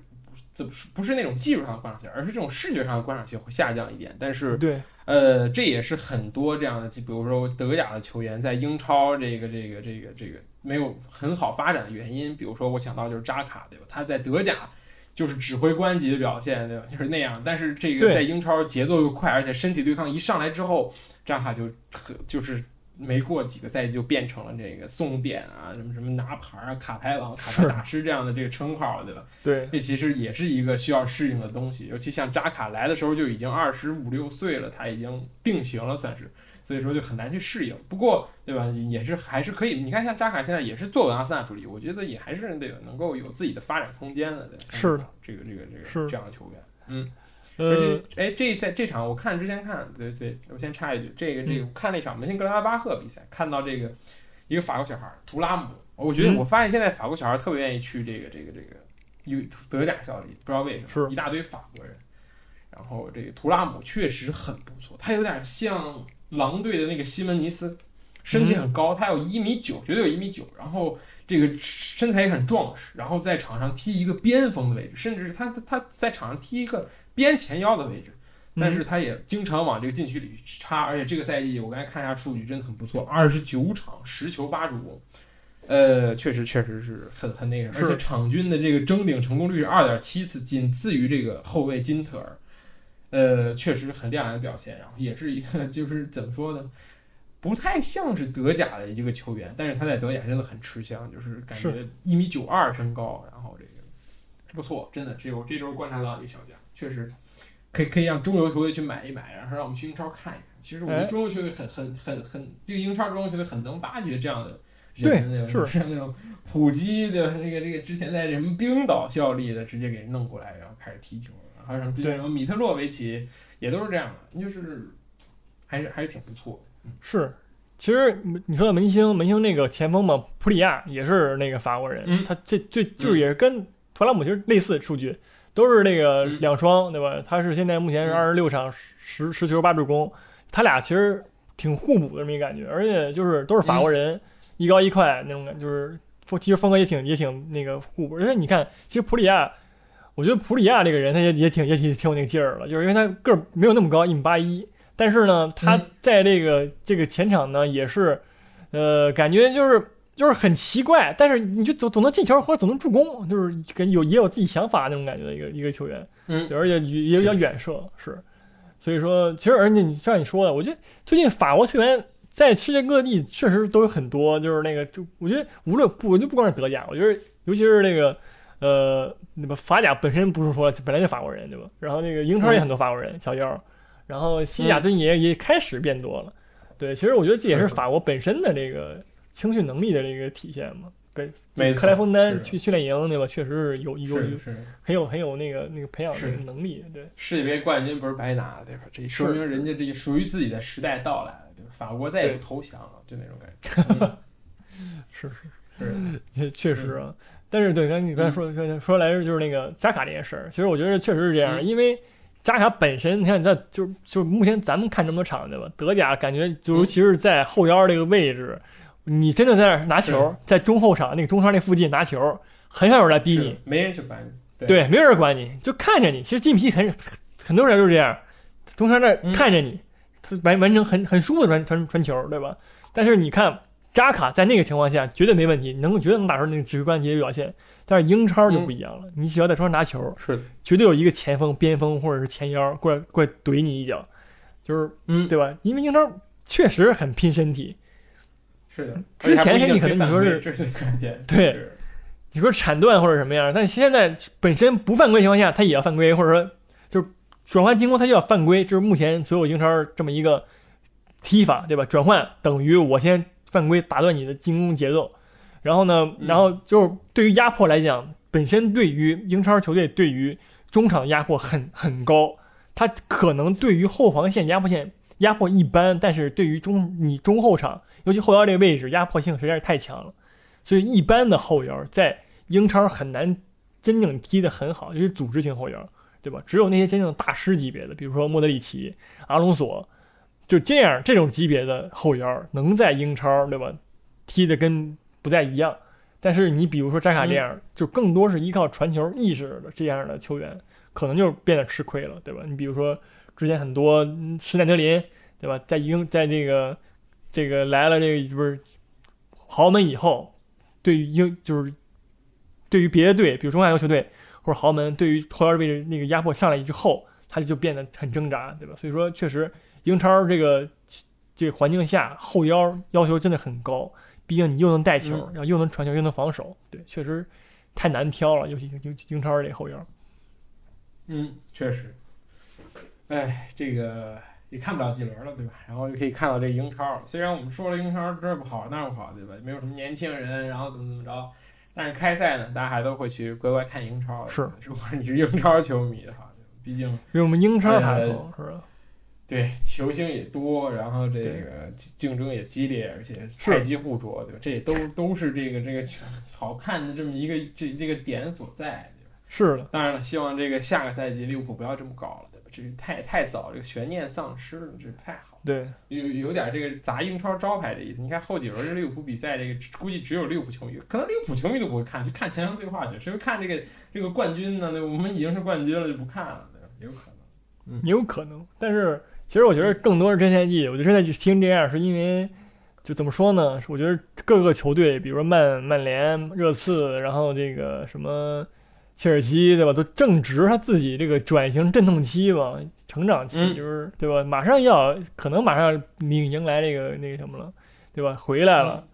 怎么说不是那种技术上的观赏性，而是这种视觉上的观赏性会下降一点。但是，对，呃，这也是很多这样的，就比如说德甲的球员在英超这个这个这个这个没有很好发展的原因。比如说，我想到就是扎卡，对吧？他在德甲。就是指挥官级的表现，对吧？就是那样。但是这个在英超节奏又快，而且身体对抗一上来之后，扎卡就很就是没过几个赛季就变成了这个送点啊，什么什么拿牌啊、卡牌王、卡牌大师这样的这个称号，对吧？对，这其实也是一个需要适应的东西。尤其像扎卡来的时候就已经二十五六岁了，他已经定型了，算是。所以说就很难去适应。不过，对吧？也是还是可以。你看，像扎卡现在也是作为阿森纳主力，我觉得也还是得？能够有自己的发展空间的。对，是的，这个这个这个是这样的球员，嗯。而且呃，，哎，这一赛这场我看之前看，对对，我先插一句，这个这个嗯看那场门兴格拉巴赫比赛，看到这个一个法国小孩图拉姆，我觉得嗯我发现现在法国小孩特别愿意去这个这个这个有德甲效力，不知道为什么，是一大堆法国人。然后这个图拉姆确实很不错，他有点像狼队的那个西门尼斯，身体很高，他有一米九，绝对有一米九，然后这个身材也很壮实，然后在场上踢一个边锋的位置，甚至是他他他在场上踢一个边前腰的位置，但是他也经常往这个禁区里插，而且这个赛季我刚才看一下数据，真的很不错，二十九场十球八助攻，呃，确实确实是很很那个，是。而且场均的这个争顶成功率是二点七次，仅次于这个后卫金特尔，呃，确实很亮眼的表现，然后也是一个 就是怎么说呢？不太像是德甲的一个球员，但是他在德甲真的很吃香，就是感觉一米九二身高，然后这个不错，真的，这我这周观察到一个小将，确实可以可以让中游球队去买一买，然后让我们去英超看一看。其实我觉得哎中游球队很很很很，这个英超中游球队很能挖掘这样的对人，对吧是像那种普基的那个这个之前在什么冰岛效力的，直接给弄过来，然后开始踢球，还有什么之前对。什么米特洛维奇也都是这样的，就是还是还是挺不错的。是，其实你说的门兴，门兴那个前锋嘛，普里亚也是那个法国人，嗯。他这这就是也是跟图拉姆其实类似数据，都是那个嗯。两双，对吧？他是现在目前是嗯。二十六场十十球八助攻，他俩其实挺互补的这么一感觉，而且就是都是法国人，一高一快那种感觉，就是风其实风格也挺也挺那个互补，而且你看，其实普里亚。我觉得普里亚这个人，他也也挺也挺挺有那个劲儿了，就是因为他个儿没有那么高，一米八一，但是呢，他嗯。在这个、这个前场呢，也是，呃，感觉就是就是很奇怪，但是你就总总能进球或者总能助攻，就是跟有也有自己想法那种感觉的一个一个球员，嗯。对而且也也比较远射，是，所以说其实而且你像你说的，我觉得最近法国球员在世界各地确实都有很多，就是那个就我觉得无论不我就不光是德甲，我觉得尤其是那个。呃，那个法甲本身不是说本来就法国人对吧？然后那个英超也很多法国人，小妖，然后西甲最近也、也开始变多了。对，其实我觉得这也是是法国本身的这个青训能力的这个体现嘛。跟克莱枫丹去训练营对吧？确实是有有很有很有那个那个培养是那个能力。对，世界杯冠军不是白拿的，对吧？这说明人家这个属于自己的时代到来了，对吧？法国再也不投降了，就那种感觉。是是是是，确实啊。但是对，刚你刚才说刚才说来着就是那个扎卡这件事儿，其实我觉得确实是这样，嗯因为扎卡本身，你看你在就就目前咱们看这么多场对吧？德甲感觉就嗯尤其是在后腰这个位置，你真的在那儿拿球，在中后场那个中场那附近拿球，很少有人来逼你，没人去管你。对对，没有人管你，就看着你。其实进皮很很多人就是这样，中场那看着你，他完完成很很舒服的传传传球，对吧？但是你看扎卡在那个情况下绝对没问题，你能够绝对能打出那个指挥官级的表现。但是英超就不一样了，你只要在场上拿球，是的，绝对有一个前锋、边锋或者是前腰过来过来怼你一脚，就是嗯，对吧？因为英超确实很拼身体，是的。之前是你可能你说是这是最关键。对你说铲断或者什么样，但现在本身不犯规情况下，他也要犯规，或者说就是转换进攻他就要犯规，就是目前所有英超这么一个踢法，对吧？转换等于我先犯规打断你的进攻节奏，然后呢，嗯然后就是对于压迫来讲，本身对于英超球队对于中场压迫很很高，他可能对于后防线压迫线压迫一般，但是对于中你中后场，尤其后腰这个位置压迫性实在是太强了，所以一般的后腰在英超很难真正踢得很好，尤其是组织型后腰，对吧？只有那些真正大师级别的，比如说莫德里奇、阿隆索，就这样这种级别的后腰能在英超，对吧？踢得跟不再一样。但是你比如说扎卡这样，就更多是依靠传球意识的这样的球员，可能就变得吃亏了，对吧？你比如说之前很多施耐德林，对吧？在英在这个这个来了这个不是豪门以后，对于英就是对于别的队，比如中下游球队或者豪门，对于后腰位置那个压迫上来之后，他就变得很挣扎，对吧？所以说，确实英超这个这个环境下，后腰要求真的很高，毕竟你又能带球，嗯然后又能传球，又能防守，对，确实太难挑了，尤其英英超这后腰。嗯，确实。哎，这个也看不了几轮了，对吧？然后就可以看到这英超。虽然我们说了英超这儿不好那儿不好，对吧？没有什么年轻人，然后怎么怎么着，但是开赛呢，大家还都会去乖乖看英超。是，如果你是英超球迷的话，毕竟因为我们英超还呃好，是吧？对球星也多，然后这个竞争也激烈，而且菜鸡互啄，对吧？这也都都是这个这个好看的这么一个这这个点所在，对吧？是的，当然了，希望这个下个赛季利物浦不要这么搞了，对吧？这个太太早，这个悬念丧失了，这不太好。对，有有点这个砸英超招牌的意思。你看后几轮这利物浦比赛，这个估计只有利物浦球迷，可能利物浦球迷都不会看，去看前场对话去，谁会看这个这个冠军呢？那我们已经是冠军了，就不看了，对吧？有可能。也有可能。但是其实我觉得更多是真赛季，我觉得这赛季踢成这样，是因为就怎么说呢？我觉得各个球队，比如说曼曼联、热刺，然后这个什么切尔西，对吧？都正值他自己这个转型阵痛期吧，成长期，嗯就是对吧？马上要可能马上迎迎来这个那个什么了，对吧？回来了。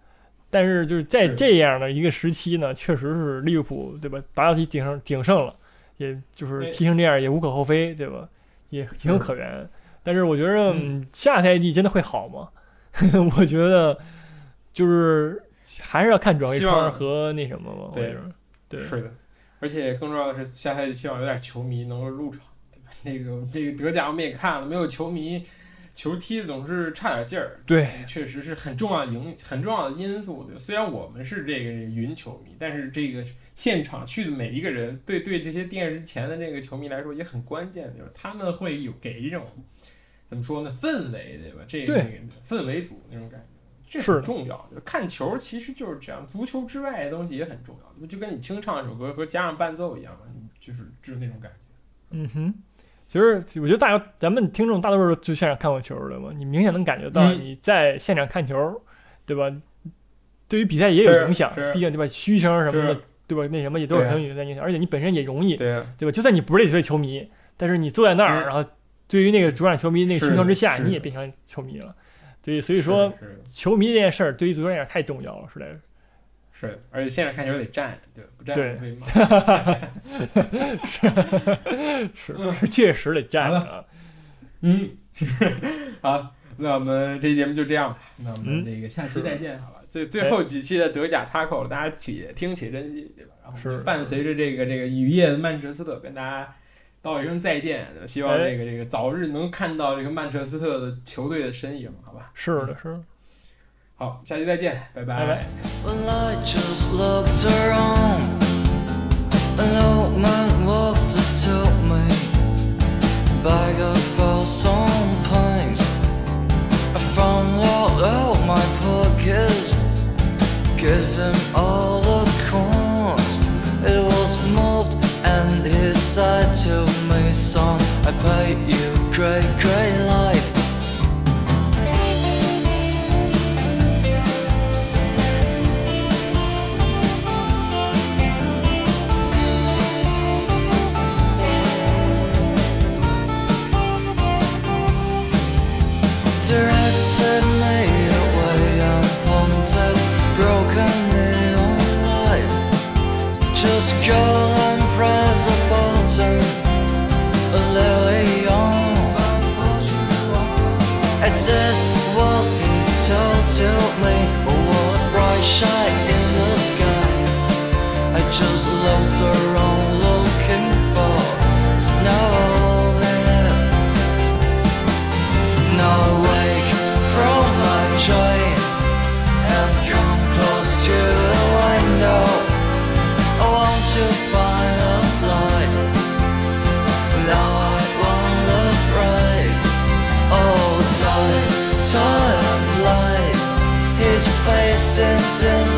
但是就是在这样的一个时期呢，确实是利物浦对吧？达到其鼎盛鼎盛了，也就是对踢成这样也无可厚非，对吧？也情有可原。但是我觉得、下赛季真的会好吗？我觉得就是还是要看转会希望窗和那什么嘛。我对是的，而且更重要的是，下赛季希望有点球迷能够入场，对吧？那个这个德甲我们也看了，没有球迷，球踢的总是差点劲儿。对，确实是很重要的影很重要的因素。对，虽然我们是这个云球迷，但是这个现场去的每一个人，对对这些电视机前的这个球迷来说也很关键，就是他们会有给一种怎么说呢氛围，对吧？这个氛围组那种感觉。这是很重要，就是看球其实就是这样，足球之外的东西也很重要，就跟你清唱一首歌和加上伴奏一样嘛，就是就是那种感觉。嗯哼。其实我觉得大家咱们听众大多数就现场看过球的嘛，你明显能感觉到嗯你在现场看球，对吧？对于比赛也有影响，毕竟对吧？嘘声什么的是，对吧？那什么也都是对很有影响，而且你本身也容易，对吧？就算你不是这球队球迷，但是你坐在那儿，嗯然后对于那个主场球迷那个是熏陶之下，你也变成球迷了。对，所以说是是球迷这件事儿对于足球来讲太重要了，实在是。是，而且现场看球得站着，对，不站对着会骂。是是确实得站。嗯，是 好，那我们这期节目就这样吧，那我们嗯那个下期再见，好吧？最最后几期的德甲 Taco，大家且听且珍惜，对吧？然后是伴随着这个这个雨夜的曼彻斯特，跟大家道一声再见，希望哎这个这个早日能看到这个曼彻斯特的球队的身影，好吧？是的，是的。好，下期再见，拜拜拜 Well, I just looked around. An old man walked up to me. Bag of some pints. I found out out my pockets. Give him all the coins. It was moved and he said to me, son, I paid you great, great light. Go and press a Lily on. I did what to me, bright shine in the sky. I just looked around listen.